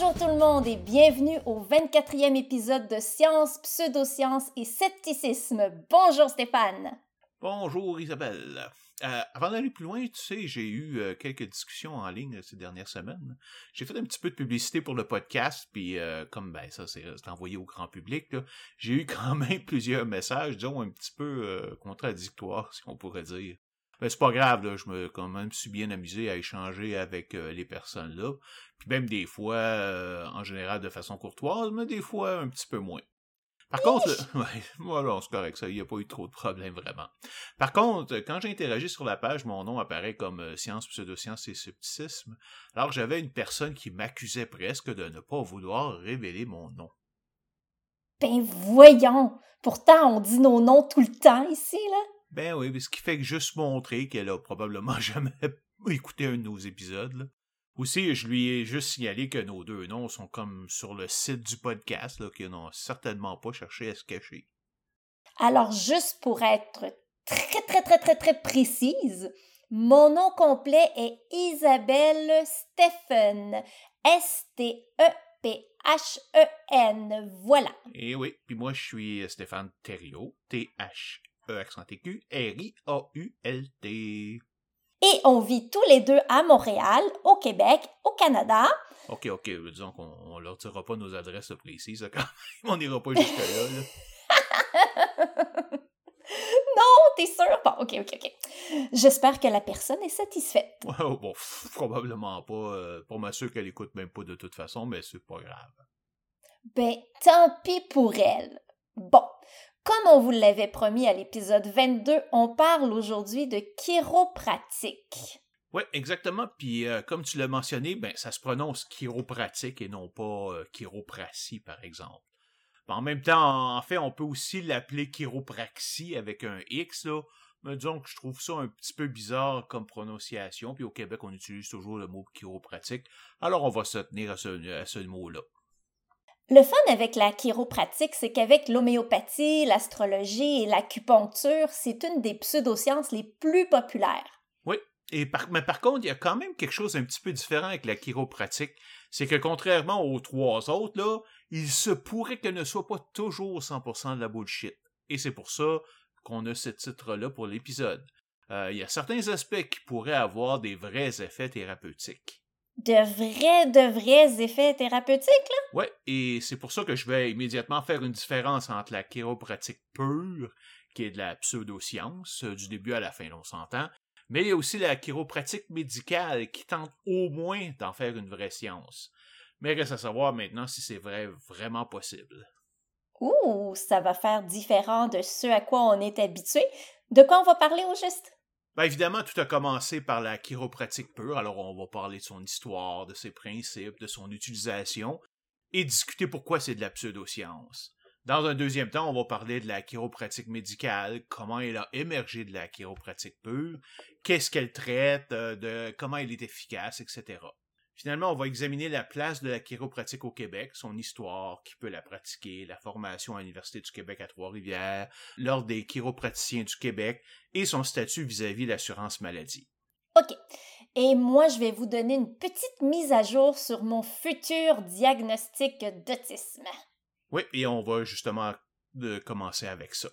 Bonjour tout le monde et bienvenue au 24e épisode de Science, Pseudosciences et Scepticisme. Bonjour Stéphane. Bonjour Isabelle. Euh, avant d'aller plus loin, tu sais, j'ai eu euh, quelques discussions en ligne euh, ces dernières semaines. J'ai fait un petit peu de publicité pour le podcast, puis comme ben ça c'est envoyé au grand public, j'ai eu quand même plusieurs messages, disons un petit peu contradictoires, si on pourrait dire. Mais c'est pas grave, là, je me quand même suis bien amusé à échanger avec les personnes là. Puis même des fois, en général de façon courtoise, mais des fois un petit peu moins. Par contre, ouais, voilà, c'est correct, ça, il n'y a pas eu trop de problèmes vraiment. Par contre, quand j'ai interagi sur la page, mon nom apparaît comme euh, Science, Pseudosciences et Scepticisme, alors j'avais une personne qui m'accusait presque de ne pas vouloir révéler mon nom. Ben voyons! Pourtant, on dit nos noms tout le temps ici, là. Ben oui, mais ce qui fait que juste montrer qu'elle a probablement jamais écouté un de nos épisodes, là. Aussi, je lui ai juste signalé que nos deux noms sont comme sur le site du podcast, qu'ils n'ont certainement pas cherché à se cacher. Alors, juste pour être très, très, très, très, très précise, mon nom complet est Isabelle Stephen. S-T-E-P-H-E-N. Voilà. Et eh oui, puis moi, je suis Stéphane Thériault. T-H-E accent aigu, R-I-A-U-L-T. Et on vit tous les deux à Montréal, au Québec, au Canada. OK, OK. Disons qu'on ne leur tirera pas nos adresses précises quand On n'ira pas jusque-là. non, t'es sûr? Bon, OK, OK, OK. J'espère que la personne est satisfaite. bon, probablement pas. Euh, pour m'assurer qu'elle écoute même pas de toute façon, mais c'est pas grave. Ben, tant pis pour elle. Bon, comme on vous l'avait promis à l'épisode 22, on parle aujourd'hui de chiropratique. Oui, exactement. Puis euh, comme tu l'as mentionné, ben, ça se prononce chiropratique et non pas euh, chiropratie, par exemple. en même temps, en fait, on peut aussi l'appeler chiropraxie avec un X, là. Mais disons que je trouve ça un petit peu bizarre comme prononciation. Puis au Québec, on utilise toujours le mot chiropratique. Alors on va se tenir à ce mot-là. Le fun avec la chiropratique, c'est qu'avec l'homéopathie, l'astrologie et l'acupuncture, c'est une des pseudosciences les plus populaires. Oui, mais par contre, il y a quand même quelque chose un petit peu différent avec la chiropratique. C'est que contrairement aux trois autres, là, il se pourrait qu'elle ne soit pas toujours 100% de la bullshit. Et c'est pour ça qu'on a ce titre-là pour l'épisode. Euh, il y a certains aspects qui pourraient avoir des vrais effets thérapeutiques de vrais, de vrais effets thérapeutiques, là? Oui, et c'est pour ça que je vais immédiatement faire une différence entre la chiropratique pure, qui est de la pseudoscience, euh, du début à la fin, on s'entend, mais il y a aussi la chiropratique médicale qui tente au moins d'en faire une vraie science. Mais reste à savoir maintenant si c'est vrai, vraiment possible. Ouh, ça va faire différent de ce à quoi on est habitué. De quoi on va parler au juste? Ben évidemment, tout a commencé par la chiropratique pure, alors on va parler de son histoire, de ses principes, de son utilisation, et discuter pourquoi c'est de la pseudoscience. Dans un deuxième temps, on va parler de la chiropratique médicale, comment elle a émergé de la chiropratique pure, qu'est-ce qu'elle traite, euh, de comment elle est efficace, etc. Finalement, on va examiner la place de la chiropratique au Québec, son histoire, qui peut la pratiquer, la formation à l'Université du Québec à Trois-Rivières, l'Ordre des chiropraticiens du Québec et son statut vis-à-vis de l'assurance maladie. OK. Et moi, je vais vous donner une petite mise à jour sur mon futur diagnostic d'autisme. Oui, et on va justement commencer avec ça.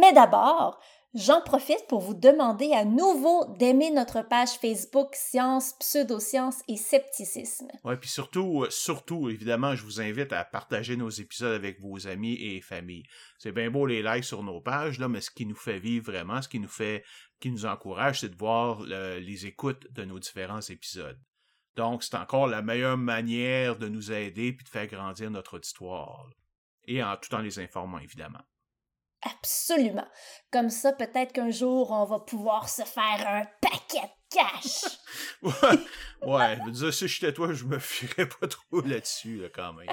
Mais d'abord, J'en profite pour vous demander à nouveau d'aimer notre page Facebook Science, Pseudosciences et Scepticisme. Oui, puis surtout, euh, surtout, évidemment, je vous invite à partager nos épisodes avec vos amis et familles. C'est bien beau les likes sur nos pages, là, mais ce qui nous fait vivre vraiment, ce qui nous fait, qui nous encourage, c'est de voir les écoutes de nos différents épisodes. Donc, c'est encore la meilleure manière de nous aider puis de faire grandir notre auditoire. Et en tout en les informant, évidemment. Absolument. Comme ça, peut-être qu'un jour, on va pouvoir se faire un paquet de cash. ouais. Je si j'étais toi, je me fierais pas trop là-dessus, quand même.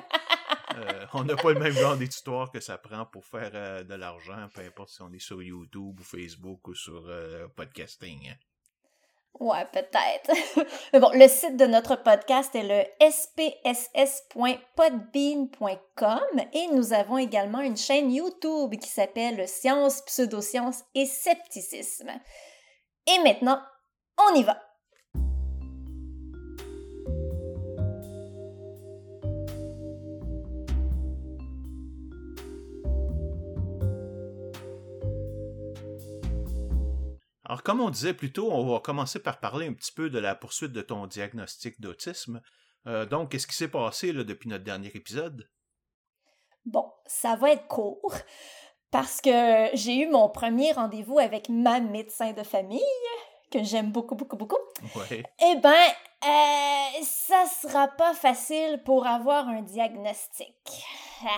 Euh, on n'a pas le même genre d'histoire que ça prend pour faire euh, de l'argent, peu importe si on est sur YouTube ou Facebook ou sur euh, podcasting. Ouais, peut-être. Mais bon, le site de notre podcast est le spss.podbean.com et nous avons également une chaîne YouTube qui s'appelle Science, Pseudosciences et Scepticisme. Et maintenant, on y va! Alors, comme on disait plus tôt, on va commencer par parler un petit peu de la poursuite de ton diagnostic d'autisme. Euh, donc, qu'est-ce qui s'est passé là, depuis notre dernier épisode? Bon, ça va être court parce que j'ai eu mon premier rendez-vous avec ma médecin de famille, que j'aime beaucoup, beaucoup, beaucoup. Ouais. Eh ben, euh, ça sera pas facile pour avoir un diagnostic. Ah.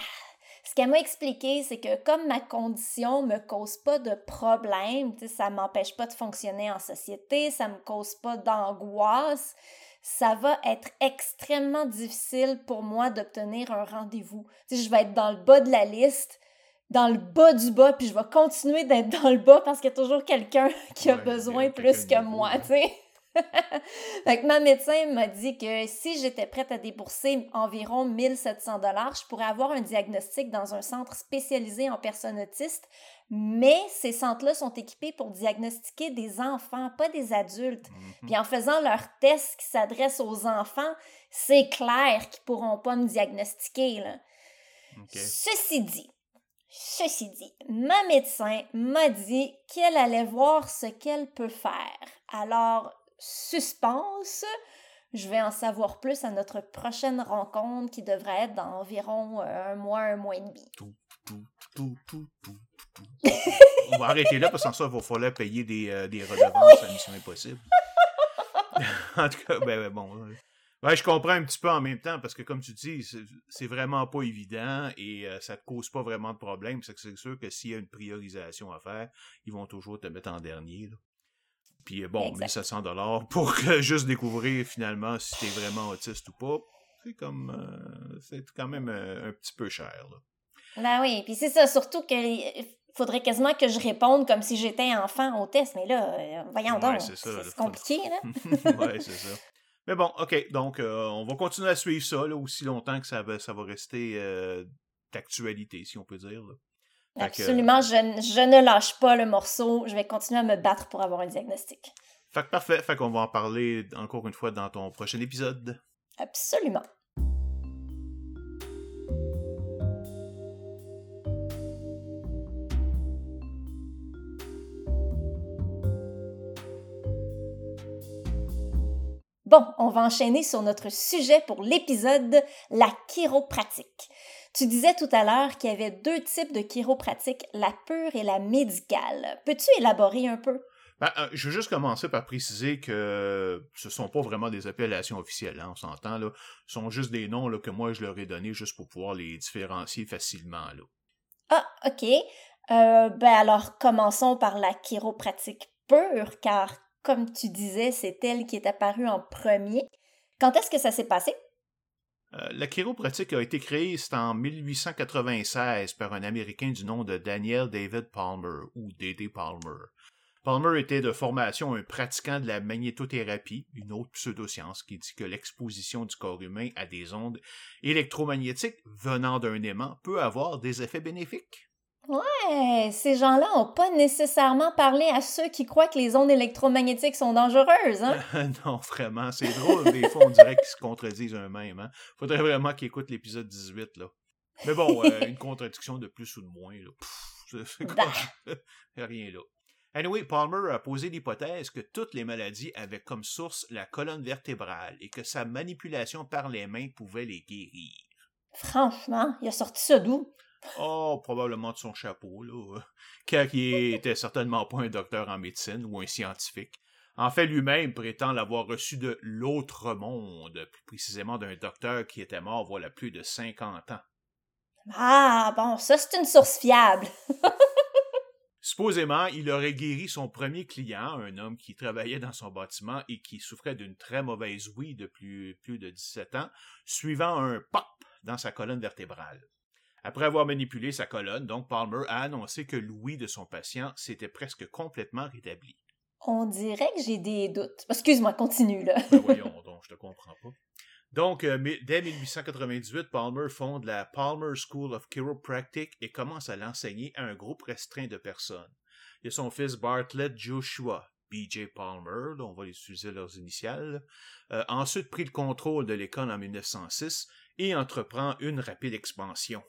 Ce qu'elle m'a expliqué, c'est que comme ma condition me cause pas de problème, ça m'empêche pas de fonctionner en société, ça me cause pas d'angoisse, ça va être extrêmement difficile pour moi d'obtenir un rendez-vous. je vais être dans le bas de la liste, dans le bas du bas, puis je vais continuer d'être dans le bas parce qu'il y a toujours quelqu'un qui a besoin plus que moi, tu sais. fait ma médecin m'a dit que si j'étais prête à débourser environ 1700 dollars, je pourrais avoir un diagnostic dans un centre spécialisé en personnes autistes, mais ces centres-là sont équipés pour diagnostiquer des enfants, pas des adultes. Mhm. Puis en faisant leurs tests qui s'adressent aux enfants, c'est clair qu'ils pourront pas me diagnostiquer. Là. Ceci dit, Ceci dit, ma médecin m'a dit qu'elle allait voir ce qu'elle peut faire. Alors, suspense. Je vais en savoir plus à notre prochaine rencontre qui devrait être dans environ euh, un mois, un mois et demi. On va arrêter là parce qu'en ça, il va falloir payer des, euh, des redevances à Mission Impossible. en tout cas, ben, ben bon. Ouais, je comprends un petit peu en même temps parce que, comme tu dis, c'est vraiment pas évident et euh, ça te cause pas vraiment de problème. C'est sûr que s'il y a une priorisation à faire, ils vont toujours te mettre en dernier. Là. Puis euh, bon, 1700 dollars pour juste découvrir finalement si t'es vraiment autiste ou pas, c'est comme euh, c'est quand même euh, un petit peu cher. Là. Ben oui, puis c'est ça, surtout qu'il faudrait quasiment que je réponde comme si j'étais enfant au test, mais là, voyons donc, c'est compliqué, là. ouais, c'est ça. Mais bon, OK, donc on va continuer à suivre ça là, aussi longtemps que ça va, ça va rester d'actualité, si on peut dire. Là. Absolument, je, je, ne lâche pas le morceau. Je vais continuer à me battre pour avoir un diagnostic. Fait que parfait. Fait qu'on va en parler encore une fois dans ton prochain épisode. Absolument. Bon, on va enchaîner sur notre sujet pour l'épisode, la chiropratique. Tu disais tout à l'heure qu'il y avait deux types de chiropratique, la pure et la médicale. Peux-tu élaborer un peu? Ben, euh, je veux juste commencer par préciser que ce sont pas vraiment des appellations officielles, hein, on s'entend, là. Ce sont juste des noms là, que moi je leur ai donnés juste pour pouvoir les différencier facilement. Là. Ah, ok. Euh, ben alors commençons par la chiropratique pure, car comme tu disais, c'est elle qui est apparue en premier. Quand est-ce que ça s'est passé? Euh, la chiropratique a été créée en 1896 par un Américain du nom de Daniel David Palmer ou D.D. Palmer. Palmer était de formation un pratiquant de la magnétothérapie, une autre pseudoscience qui dit que l'exposition du corps humain à des ondes électromagnétiques venant d'un aimant peut avoir des effets bénéfiques. Ouais, ces gens-là n'ont pas nécessairement parlé à ceux qui croient que les ondes électromagnétiques sont dangereuses, hein? non, vraiment, c'est drôle. Des fois, on dirait qu'ils se contredisent eux-mêmes. Hein? Faudrait vraiment qu'ils écoutent l'épisode 18, là. Mais bon, euh, une contradiction de plus ou de moins, là. C'est bah. rien là. Anyway, Palmer a posé l'hypothèse que toutes les maladies avaient comme source la colonne vertébrale et que sa manipulation par les mains pouvait les guérir. Franchement, il a sorti ça d'où? Oh, probablement de son chapeau, là. Car il était certainement pas un docteur en médecine ou un scientifique. En fait, lui-même prétend l'avoir reçu de l'autre monde, plus précisément d'un docteur qui était mort voilà plus de 50 ans. Ah, bon, ça c'est une source fiable. Supposément, il aurait guéri son premier client, un homme qui travaillait dans son bâtiment et qui souffrait d'une très mauvaise ouïe depuis plus de 17 ans, suivant un pop dans sa colonne vertébrale. Après avoir manipulé sa colonne, donc Palmer a annoncé que l'ouïe de son patient s'était presque complètement rétabli. On dirait que j'ai des doutes. Excuse-moi, continue là. ben voyons donc, je te comprends pas. Donc, euh, dès 1898, Palmer fonde la Palmer School of Chiropractic et commence à l'enseigner à un groupe restreint de personnes. Il y a son fils Bartlett Joshua, B.J. Palmer, dont on va utiliser leurs initiales, euh, ensuite prit le contrôle de l'école en 1906 et entreprend une rapide expansion.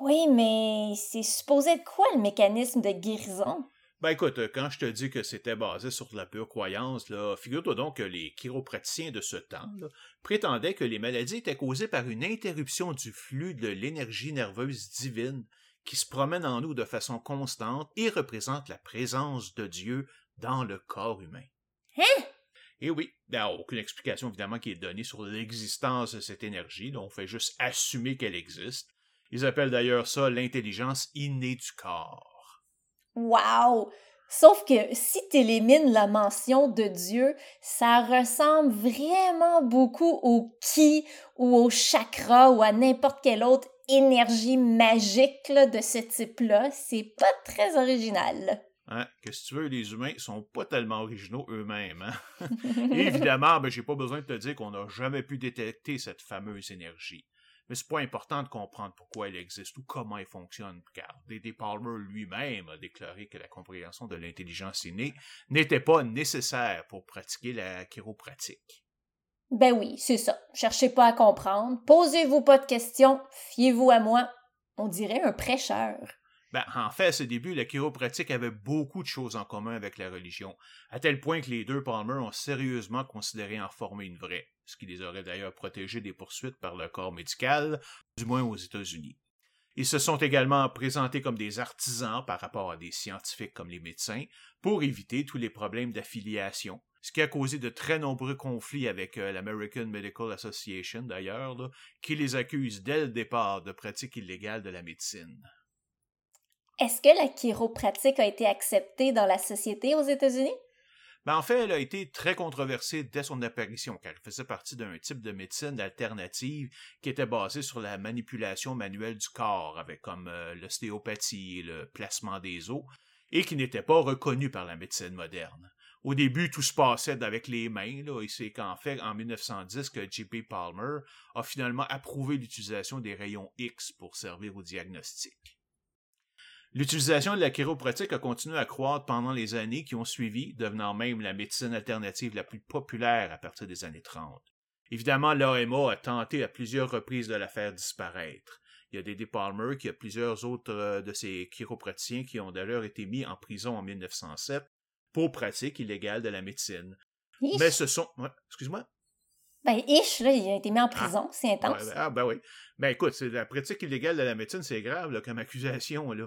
Oui, mais c'est supposé être quoi le mécanisme de guérison? Ben écoute, quand je te dis que c'était basé sur la pure croyance, là, figure-toi donc que les chiropraticiens de ce temps prétendaient que les maladies étaient causées par une interruption du flux de l'énergie nerveuse divine qui se promène en nous de façon constante et représente la présence de Dieu dans le corps humain. Hein? Et oui, il n'y a aucune explication évidemment qui est donnée sur l'existence de cette énergie, donc on fait juste assumer qu'elle existe. Ils appellent d'ailleurs ça l'intelligence innée du corps. Wow! Sauf que si tu élimines la mention de Dieu, ça ressemble vraiment beaucoup au ki ou au chakra ou à n'importe quelle autre énergie magique de ce type-là. C'est pas très original. Hein? Qu'est-ce que tu veux, les humains sont pas tellement originaux eux-mêmes. Hein? évidemment, ben, j'ai pas besoin de te dire qu'on n'a jamais pu détecter cette fameuse énergie. Mais c'est pas important de comprendre pourquoi elle existe ou comment elle fonctionne, car D.D. Palmer lui-même a déclaré que la compréhension de l'intelligence innée n'était pas nécessaire pour pratiquer la chiropratique. Ben oui, c'est ça. Cherchez pas à comprendre. Posez-vous pas de questions. Fiez-vous à moi. On dirait un prêcheur. Ben, en fait, à ce début, la chiropratique avait beaucoup de choses en commun avec la religion, à tel point que les deux Palmer ont sérieusement considéré en former une vraie, ce qui les aurait d'ailleurs protégés des poursuites par le corps médical, du moins aux États-Unis. Ils se sont également présentés comme des artisans par rapport à des scientifiques comme les médecins, pour éviter tous les problèmes d'affiliation, ce qui a causé de très nombreux conflits avec euh, l'American Medical Association d'ailleurs, qui les accuse dès le départ de pratiques illégales de la médecine. Est-ce que la chiropratique a été acceptée dans la société aux États-Unis? Ben, en fait, elle a été très controversée dès son apparition, car elle faisait partie d'un type de médecine alternative qui était basé sur la manipulation manuelle du corps, avec comme euh, l'ostéopathie et le placement des os, et qui n'était pas reconnu par la médecine moderne. Au début, tout se passait avec les mains, et c'est qu'en fait, en 1910, que J.P. Palmer a finalement approuvé l'utilisation des rayons X pour servir au diagnostic. L'utilisation de la chiropratique a continué à croître pendant les années qui ont suivi, devenant même la médecine alternative la plus populaire à partir des années 30. Évidemment, l'AMA a tenté à plusieurs reprises de la faire disparaître. Il y a Dédé Palmer, qui a plusieurs autres euh, de ses chiropraticiens qui ont d'ailleurs été mis en prison en 1907 pour pratique illégale de la médecine. Mais ce sont... Excuse-moi? Ben, ish, là, il a été mis en ah. prison, c'est intense. ah, ben oui. Ben écoute, c'est la pratique illégale de la médecine, c'est grave là, comme accusation, là.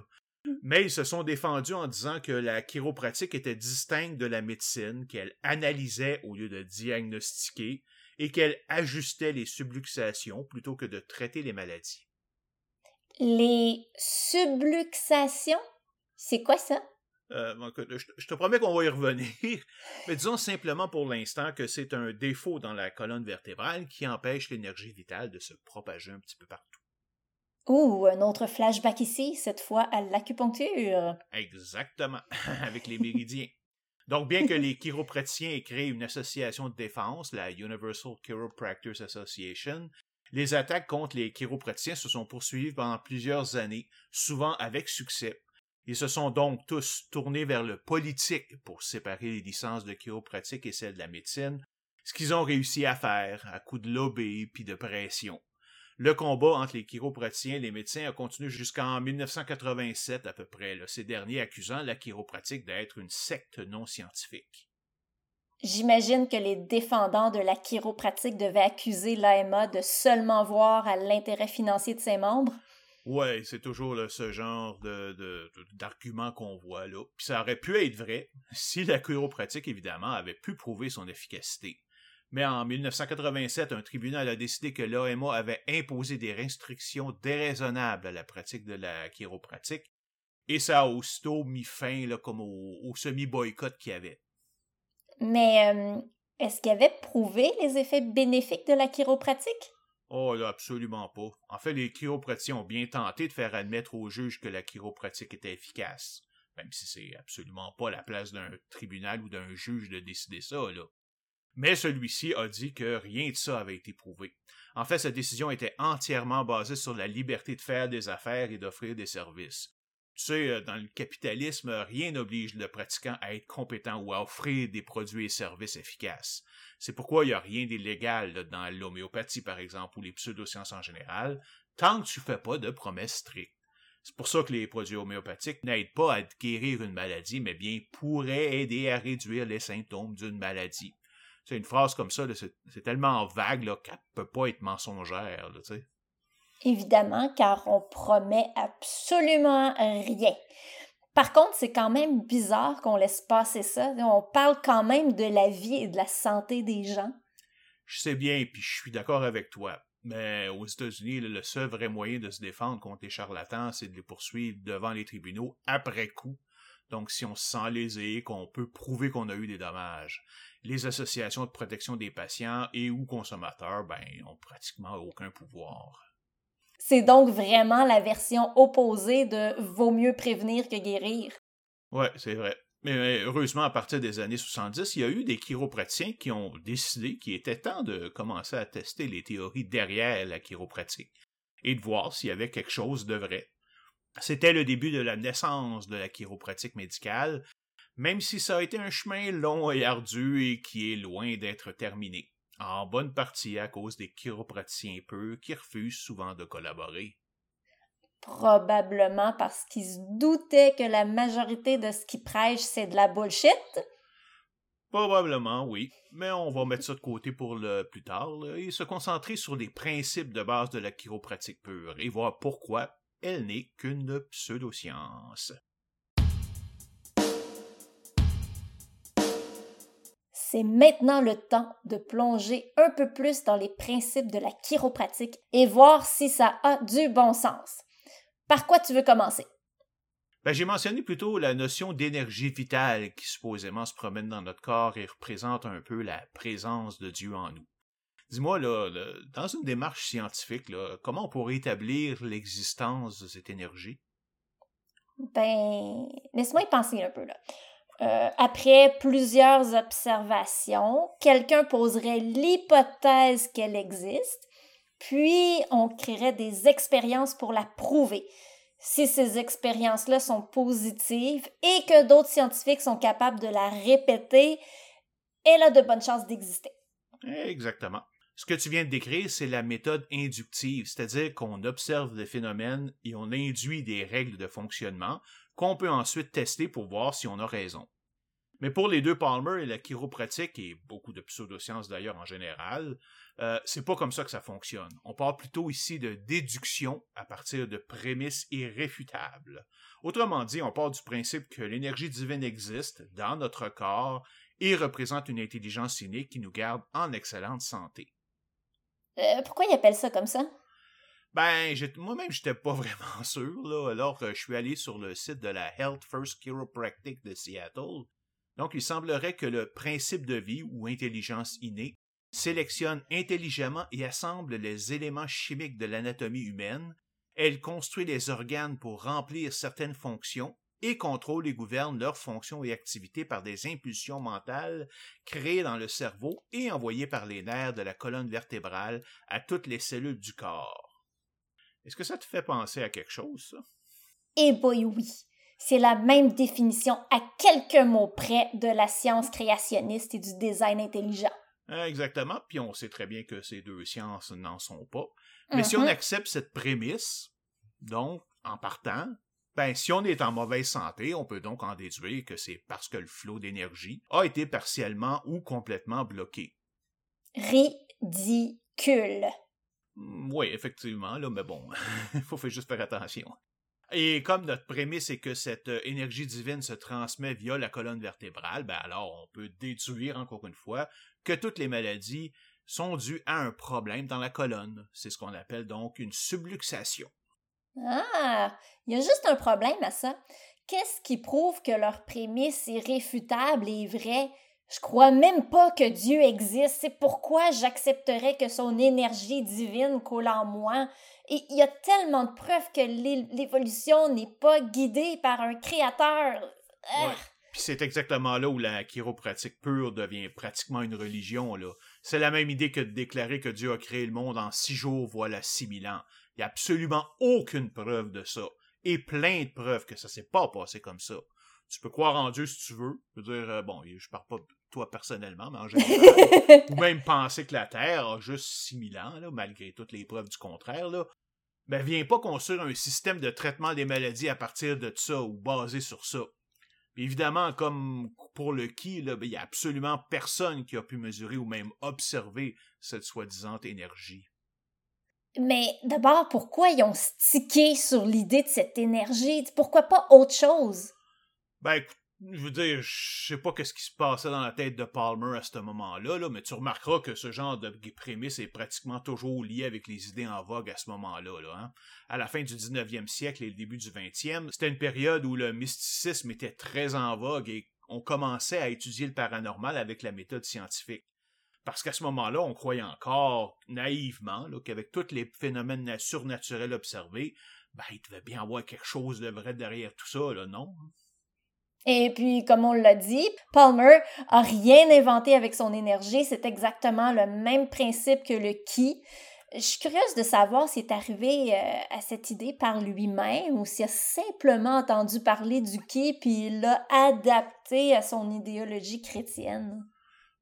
Mais ils se sont défendus en disant que la chiropratique était distincte de la médecine, qu'elle analysait au lieu de diagnostiquer et qu'elle ajustait les subluxations plutôt que de traiter les maladies. Les subluxations? C'est quoi ça? Euh, je, te promets qu'on va y revenir, mais disons simplement pour l'instant que c'est un défaut dans la colonne vertébrale qui empêche l'énergie vitale de se propager un petit peu partout. Ouh, un autre flashback ici, cette fois à l'acupuncture. Exactement, avec les méridiens. Donc, bien que les chiropraticiens aient créé une association de défense, la Universal Chiropractors Association, les attaques contre les chiropraticiens se sont poursuivies pendant plusieurs années, souvent avec succès. Ils se sont donc tous tournés vers le politique pour séparer les licences de chiropratique et celles de la médecine, ce qu'ils ont réussi à faire à coups de lobby puis de pression. Le combat entre les chiropraticiens et les médecins a continué jusqu'en 1987 à peu près, ces derniers accusant la chiropratique d'être une secte non scientifique. J'imagine que les défendants de la chiropratique devaient accuser l'AMA de seulement voir à l'intérêt financier de ses membres? Ouais, c'est toujours ce genre de, d'argument qu'on voit là. Puis ça aurait pu être vrai si la chiropratique, évidemment, avait pu prouver son efficacité mais en 1987, un tribunal a décidé que l'AMA avait imposé des restrictions déraisonnables à la pratique de la chiropratique, et ça a aussitôt mis fin là, comme au, semi-boycott qu'il y avait. Mais euh, est-ce qu'il avait prouvé les effets bénéfiques de la chiropratique? Oh là, absolument pas. En fait, les chiropraticiens ont bien tenté de faire admettre aux juges que la chiropratique était efficace, même si c'est absolument pas la place d'un tribunal ou d'un juge de décider ça, là. Mais celui-ci a dit que rien de ça avait été prouvé. En fait, sa décision était entièrement basée sur la liberté de faire des affaires et d'offrir des services. Tu sais, euh, dans le capitalisme, rien n'oblige le pratiquant à être compétent ou à offrir des produits et services efficaces. C'est pourquoi il n'y a rien d'illégal dans l'homéopathie, par exemple, ou les pseudosciences en général, tant que tu ne fais pas de promesses strictes. C'est pour ça que les produits homéopathiques n'aident pas à guérir une maladie, mais bien pourraient aider à réduire les symptômes d'une maladie. C'est une phrase comme ça, c'est tellement vague qu'elle ne peut pas être mensongère. Là, Évidemment, car on promet absolument rien. Par contre, c'est quand même bizarre qu'on laisse passer ça. On parle quand même de la vie et de la santé des gens. Je sais bien, puis je suis d'accord avec toi. Mais aux États-Unis, le seul vrai moyen de se défendre contre les charlatans, c'est de les poursuivre devant les tribunaux après coup. Donc, si on se sent lésé, qu'on peut prouver qu'on a eu des dommages. Les associations de protection des patients et ou consommateurs, ben, ont pratiquement aucun pouvoir. C'est donc vraiment la version opposée de vaut mieux prévenir que guérir. Ouais, c'est vrai. Mais heureusement, à partir des années 70, il y a eu des chiropraticiens qui ont décidé qu'il était temps de commencer à tester les théories derrière la chiropratique et de voir s'il y avait quelque chose de vrai. C'était le début de la naissance de la chiropratique médicale, même si ça a été un chemin long et ardu et qui est loin d'être terminé en bonne partie à cause des chiropraticiens peu qui refusent souvent de collaborer. Probablement parce qu'ils se doutaient que la majorité de ce qu'ils prêchent, c'est de la bullshit? Probablement, oui. Mais on va mettre ça de côté pour le plus tard et se concentrer sur les principes de base de la chiropratique pure et voir pourquoi elle n'est qu'une pseudoscience. c'est maintenant le temps de plonger un peu plus dans les principes de la chiropratique et voir si ça a du bon sens. Par quoi tu veux commencer? Ben, j'ai mentionné plutôt la notion d'énergie vitale qui supposément se promène dans notre corps et représente un peu la présence de Dieu en nous. Dis-moi, là, dans une démarche scientifique, comment on pourrait établir l'existence de cette énergie? Ben, laisse-moi y penser un peu, là. Euh, après plusieurs observations, quelqu'un poserait l'hypothèse qu'elle existe, puis on créerait des expériences pour la prouver. Si ces expériences-là sont positives et que d'autres scientifiques sont capables de la répéter, elle a de bonnes chances d'exister. Exactement. Ce que tu viens de décrire, c'est la méthode inductive, c'est-à-dire qu'on observe des phénomènes et on induit des règles de fonctionnement qu'on peut ensuite tester pour voir si on a raison. Mais pour les deux Palmer et la chiropratique, et beaucoup de pseudosciences d'ailleurs en général, euh, c'est pas comme ça que ça fonctionne. On parle plutôt ici de déduction à partir de prémices irréfutables. Autrement dit, on part du principe que l'énergie divine existe dans notre corps et représente une intelligence innée qui nous garde en excellente santé. Euh, pourquoi ils appellent ça comme ça? Ben, moi-même, j'étais pas vraiment sûr, là. Alors, je suis allé sur le site de la Health First Chiropractic de Seattle. Donc, il semblerait que le principe de vie ou intelligence innée sélectionne intelligemment et assemble les éléments chimiques de l'anatomie humaine. Elle construit les organes pour remplir certaines fonctions et contrôle et gouverne leurs fonctions et activités par des impulsions mentales créées dans le cerveau et envoyées par les nerfs de la colonne vertébrale à toutes les cellules du corps. Est-ce que ça te fait penser à quelque chose, ça? Eh boy, oui. C'est la même définition à quelques mots près de la science créationniste et du design intelligent. Exactement, puis on sait très bien que ces deux sciences n'en sont pas. Mais si on mm-hmm. accepte cette prémisse, donc, en partant, ben, si on est en mauvaise santé, on peut donc en déduire que c'est parce que le flot d'énergie a été partiellement ou complètement bloqué. Ridicule. Mm, oui, effectivement, là, mais bon, il faut juste faire attention. Et comme notre prémisse est que cette euh, énergie divine se transmet via la colonne vertébrale, ben alors on peut déduire encore une fois que toutes les maladies sont dues à un problème dans la colonne. C'est ce qu'on appelle donc une subluxation. Ah, il y a juste un problème à ça. Qu'est-ce qui prouve que leur prémisse est vraie? Je crois même pas que Dieu existe. C'est pourquoi j'accepterais que son énergie divine coule en moi. Et il y a tellement de preuves que l'évolution n'est pas guidée par un créateur. Ah! Puis c'est exactement là où la chiropratique pure devient pratiquement une religion. C'est la même idée que de déclarer que Dieu a créé le monde en six jours, voilà six mille ans. Il n'y a absolument aucune preuve de ça. Et plein de preuves que ça s'est pas passé comme ça. Tu peux croire en Dieu si tu veux. Je veux dire, euh, bon, je parle pas de toi personnellement, mais en général. ou même penser que la Terre a juste 6000 ans, là, malgré toutes les preuves du contraire. Là. ben viens pas construire un système de traitement des maladies à partir de ça ou basé sur ça. évidemment, comme pour le qui, il n'y a absolument personne qui a pu mesurer ou même observer cette soi-disant énergie. Mais d'abord, pourquoi ils ont stické sur l'idée de cette énergie? Pourquoi pas autre chose? Ben, je veux dire, je sais pas qu'est-ce qui se passait dans la tête de Palmer à ce moment-là, là, mais tu remarqueras que ce genre de prémisse est pratiquement toujours lié avec les idées en vogue à ce moment-là. Là, hein. À la fin du 19e siècle et le début du 20e, c'était une période où le mysticisme était très en vogue et on commençait à étudier le paranormal avec la méthode scientifique. Parce qu'à ce moment-là, on croyait encore naïvement qu'avec tous les phénomènes surnaturels observés, ben, il devait bien avoir quelque chose de vrai derrière tout ça, non? Et puis, comme on l'a dit, Palmer a rien inventé avec son énergie. C'est exactement le même principe que le qui. Je suis curieuse de savoir s'il est arrivé euh, à cette idée par lui-même ou s'il a simplement entendu parler du qui puis il l'a adapté à son idéologie chrétienne.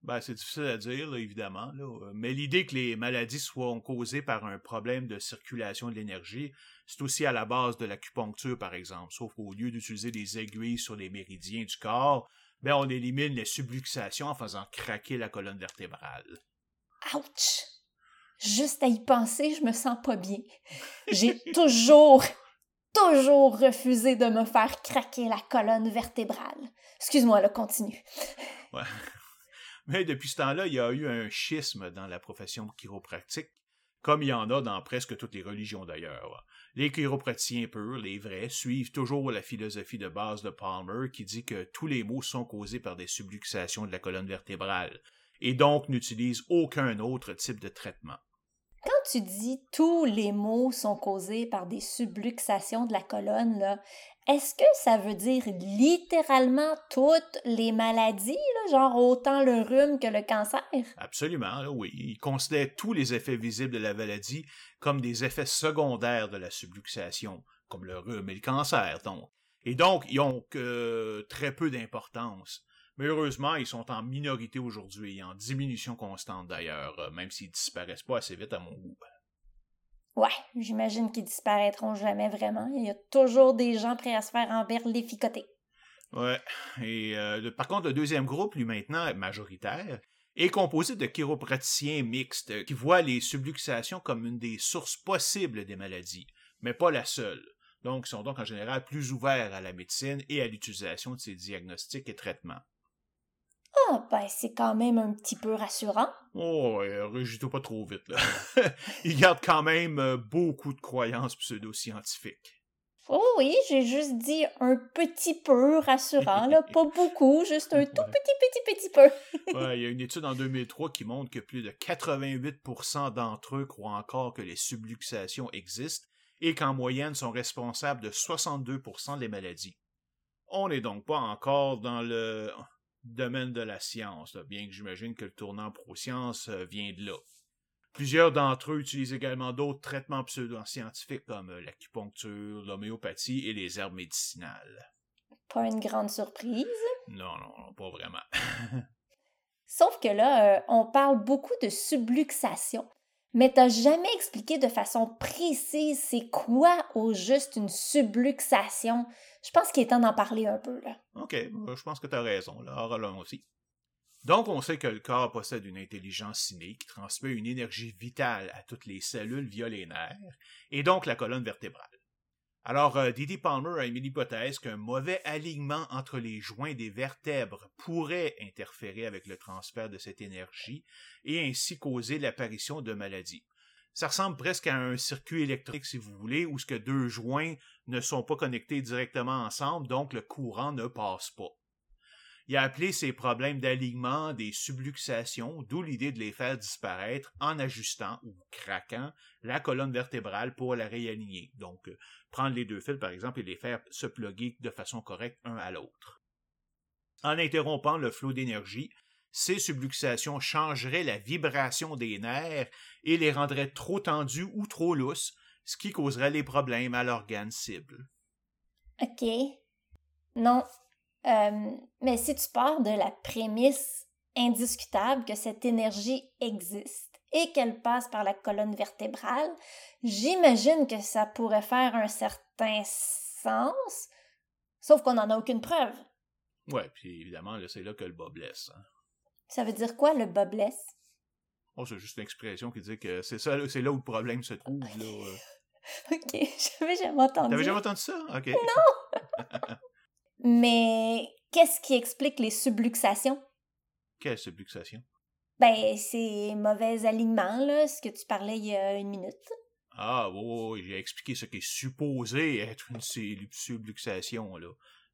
Ben, c'est difficile à dire, évidemment. Mais l'idée que les maladies soient causées par un problème de circulation de l'énergie, c'est aussi à la base de l'acupuncture, par exemple. Sauf qu'au lieu d'utiliser des aiguilles sur les méridiens du corps, ben, on élimine les subluxations en faisant craquer la colonne vertébrale. Ouch! Juste à y penser, je me sens pas bien. J'ai toujours, toujours refusé de me faire craquer la colonne vertébrale. Excuse-moi, là, continue. Ouais. Mais depuis ce temps-là, il y a eu un schisme dans la profession chiropractique, comme il y en a dans presque toutes les religions d'ailleurs. Les chiropraticiens purs, les vrais, suivent toujours la philosophie de base de Palmer qui dit que tous les maux sont causés par des subluxations de la colonne vertébrale, et donc n'utilisent aucun autre type de traitement. Quand tu dis tous les maux sont causés par des subluxations de la colonne, est-ce que ça veut dire littéralement toutes les maladies, genre autant le rhume que le cancer? Absolument, oui. Ils considèrent tous les effets visibles de la maladie comme des effets secondaires de la subluxation, comme le rhume et le cancer, donc. Et donc, ils ont que très peu d'importance. Mais heureusement, ils sont en minorité aujourd'hui, en diminution constante d'ailleurs, même s'ils disparaissent pas assez vite à mon goût. Ouais, j'imagine qu'ils disparaîtront jamais vraiment. Il y a toujours des gens prêts à se faire emberlificoter. Ouais. Et euh, par contre, le deuxième groupe, lui maintenant majoritaire, est composé de chiropraticiens mixtes qui voient les subluxations comme une des sources possibles des maladies, mais pas la seule. Donc, ils sont donc en général plus ouverts à la médecine et à l'utilisation de ces diagnostics et traitements. Ah, ben, c'est quand même un petit peu rassurant. Oh, ouais, pas trop vite, là. Il garde quand même euh, beaucoup de croyances pseudo-scientifiques. Oh oui, j'ai juste dit un petit peu rassurant, là. Pas beaucoup, juste un tout petit, petit, petit peu. ouais, il y a une étude en 2003 qui montre que plus de 88% d'entre eux croient encore que les subluxations existent et qu'en moyenne sont responsables de 62% des maladies. On n'est donc pas encore dans le domaine de la science, bien que j'imagine que le tournant pro-science euh, vient de là. Plusieurs d'entre eux utilisent également d'autres traitements pseudo-scientifiques comme euh, l'acupuncture, l'homéopathie et les herbes médicinales. Pas une grande surprise. Non, non, pas vraiment. Sauf que là, euh, on parle beaucoup de subluxation. Mais t'as jamais expliqué de façon précise c'est quoi au juste une subluxation? Je pense qu'il est temps d'en parler un peu, là. OK, bah, je pense que t'as raison, là. Aussi. Donc, on sait que le corps possède une intelligence innée qui transmet une énergie vitale à toutes les cellules via les nerfs, et donc la colonne vertébrale. Alors, euh, Didi Palmer a émis l'hypothèse qu'un mauvais alignement entre les joints des vertèbres pourrait interférer avec le transfert de cette énergie et ainsi causer l'apparition de maladies. Ça ressemble presque à un circuit électrique, si vous voulez, où ce que deux joints ne sont pas connectés directement ensemble, donc le courant ne passe pas. Il a appelé ces problèmes d'alignement des subluxations, d'où l'idée de les faire disparaître en ajustant ou craquant la colonne vertébrale pour la réaligner. Donc, euh, prendre les deux fils, par exemple, et les faire se plugger de façon correcte un à l'autre. En interrompant le flot d'énergie, ces subluxations changeraient la vibration des nerfs et les rendraient trop tendus ou trop lousses, ce qui causerait les problèmes à l'organe cible. OK. Non, euh, mais si tu pars de la prémisse indiscutable que cette énergie existe et qu'elle passe par la colonne vertébrale, j'imagine que ça pourrait faire un certain sens, sauf qu'on n'en a aucune preuve. Ouais, puis évidemment, c'est là que le bas blesse. Hein. Ça veut dire quoi, le bas blesse? Oh, c'est juste une expression qui dit que c'est ça, c'est là où le problème se trouve. Là. Euh. ok, j'avais jamais entendu. T'avais jamais entendu ça? Ok. Non! Mais qu'est-ce qui explique les subluxations? Quelle subluxation? Ben, c'est mauvais alignement, là, ce que tu parlais il y a une minute. Ah, oui, j'ai expliqué ce qui est supposé être une subluxation, là.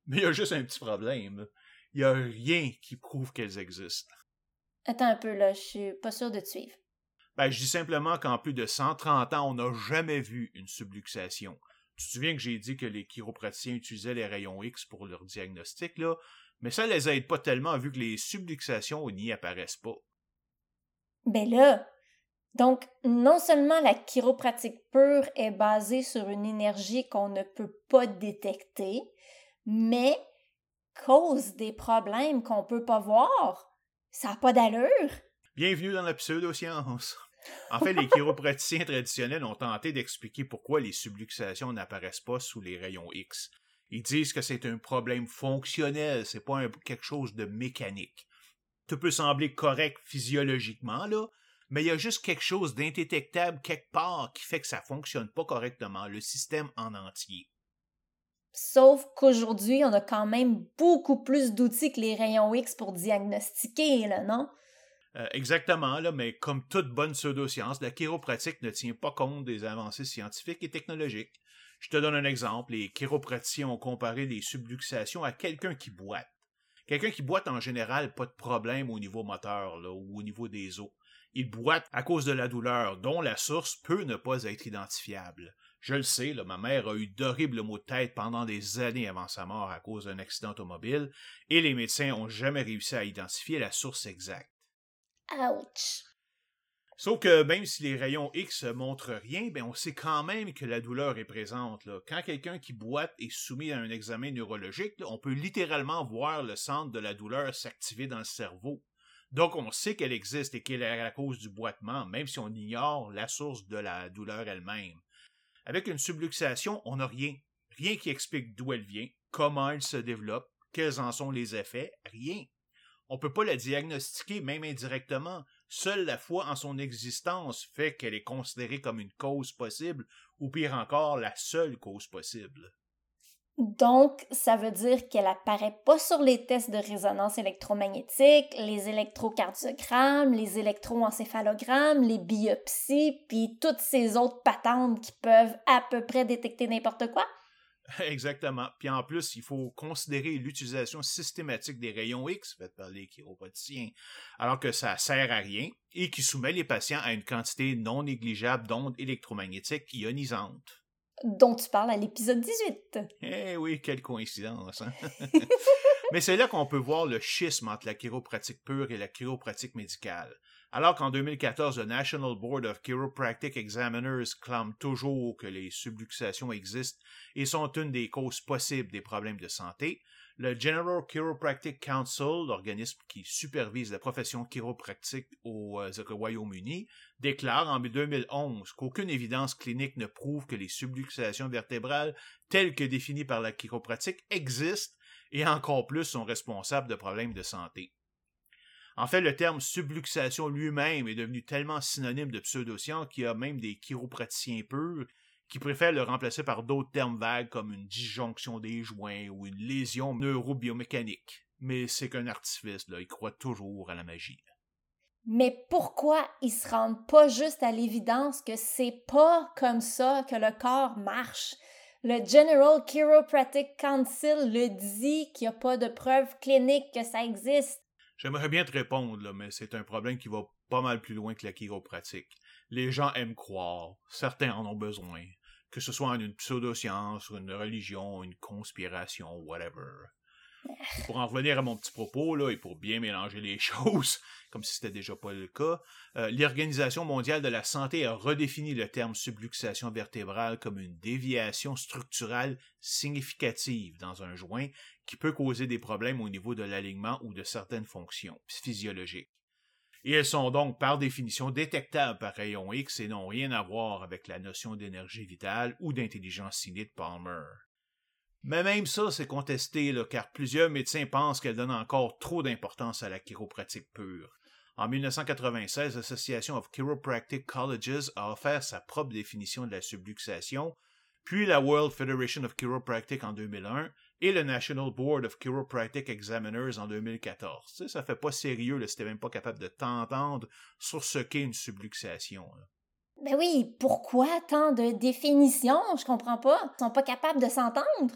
Mais il y a juste un petit problème. Il n'y a rien qui prouve qu'elles existent. Attends un peu, là, je suis pas sûr de te suivre. Ben, je dis simplement qu'en plus de 130 ans, on n'a jamais vu une subluxation. Tu te souviens que j'ai dit que les chiropraticiens utilisaient les rayons X pour leur diagnostic, là, mais ça les aide pas tellement vu que les subluxations n'y apparaissent pas. Ben là, donc non seulement la chiropratique pure est basée sur une énergie qu'on ne peut pas détecter, mais cause des problèmes qu'on peut pas voir. Ça n'a pas d'allure. Bienvenue dans la pseudoscience. En fait, les chiropraticiens traditionnels ont tenté d'expliquer pourquoi les subluxations n'apparaissent pas sous les rayons X. Ils disent que c'est un problème fonctionnel, c'est pas quelque chose de mécanique. Tout peut sembler correct physiologiquement, là, mais il y a juste quelque chose d'indétectable quelque part qui fait que ça fonctionne pas correctement, le système en entier. Sauf qu'aujourd'hui, on a quand même beaucoup plus d'outils que les rayons X pour diagnostiquer, là, non? Euh, exactement, là, mais comme toute bonne pseudoscience, la chiropratique ne tient pas compte des avancées scientifiques et technologiques. Je te donne un exemple. Les chiropraticiens ont comparé les subluxations à quelqu'un qui boite. Quelqu'un qui boite en général, pas de problème au niveau moteur ou au niveau des os. Il boite à cause de la douleur, dont la source peut ne pas être identifiable. Je le sais, ma mère a eu d'horribles maux de tête pendant des années avant sa mort à cause d'un accident automobile, et les médecins n'ont jamais réussi à identifier la source exacte. Ouch! Sauf que même si les rayons X montrent rien, ben on sait quand même que la douleur est présente. Quand quelqu'un qui boite est soumis à un examen neurologique, on peut littéralement voir le centre de la douleur s'activer dans le cerveau. Donc on sait qu'elle existe et qu'elle est à cause du boitement, même si on ignore la source de la douleur elle-même. Avec une subluxation, on n'a rien. Rien qui explique d'où elle vient, comment elle se développe, quels en sont les effets, rien. On peut pas la diagnostiquer, même indirectement. Seule la foi en son existence fait qu'elle est considérée comme une cause possible, ou pire encore, la seule cause possible. Donc, ça veut dire qu'elle apparaît pas sur les tests de résonance électromagnétique, les électrocardiogrammes, les électroencéphalogrammes, les biopsies, puis toutes ces autres patentes qui peuvent à peu près détecter n'importe quoi? Exactement. Puis en plus, il faut considérer l'utilisation systématique des rayons X faite par les chiropraticiens, alors que ça sert à rien et qui soumet les patients à une quantité non négligeable d'ondes électromagnétiques ionisantes. Dont tu parles à l'épisode 18. Eh oui, quelle coïncidence. Hein? Mais c'est là qu'on peut voir le schisme entre la chiropratique pure et la chiropratique médicale. Alors qu'en 2014, le National Board of Chiropractic Examiners clame toujours que les subluxations existent et sont une des causes possibles des problèmes de santé, le General Chiropractic Council, l'organisme qui supervise la profession chiropractique au euh, Royaume-Uni, déclare en 2011 qu'aucune évidence clinique ne prouve que les subluxations vertébrales telles que définies par la chiropratique existent et encore plus sont responsables de problèmes de santé. En fait, le terme subluxation lui-même est devenu tellement synonyme de pseudoscience qu'il y a même des chiropraticiens purs qui préfèrent le remplacer par d'autres termes vagues comme une disjonction des joints ou une lésion neurobiomécanique. Mais c'est qu'un artifice, là, il croit toujours à la magie. Mais pourquoi ils se rendent pas juste à l'évidence que c'est pas comme ça que le corps marche? Le General Chiropractic Council le dit qu'il n'y a pas de preuves cliniques que ça existe. J'aimerais bien te répondre, mais c'est un problème qui va pas mal plus loin que la chiropratique. Les gens aiment croire, certains en ont besoin, que ce soit en une pseudoscience, une religion, une conspiration, whatever. Pour en revenir à mon petit propos, là, et pour bien mélanger les choses, comme si c'était déjà pas le cas, euh, l'Organisation mondiale de la santé a redéfini le terme subluxation vertébrale comme une déviation structurelle significative dans un joint qui peut causer des problèmes au niveau de l'alignement ou de certaines fonctions physiologiques. Et elles sont donc par définition détectables par rayon X et n'ont rien à voir avec la notion d'énergie vitale ou d'intelligence innée de Palmer. Mais même ça, c'est contesté, car plusieurs médecins pensent qu'elle donne encore trop d'importance à la chiropratique pure. En 1996, l'Association of Chiropractic Colleges a offert sa propre définition de la subluxation, puis la World Federation of Chiropractic en 2001 et le National Board of Chiropractic Examiners en 2014. Tu sais, ça fait pas sérieux là, si t'es même pas capable de t'entendre sur ce qu'est une subluxation. Ben oui, pourquoi tant de définitions? Je comprends pas. Ils sont pas capables de s'entendre.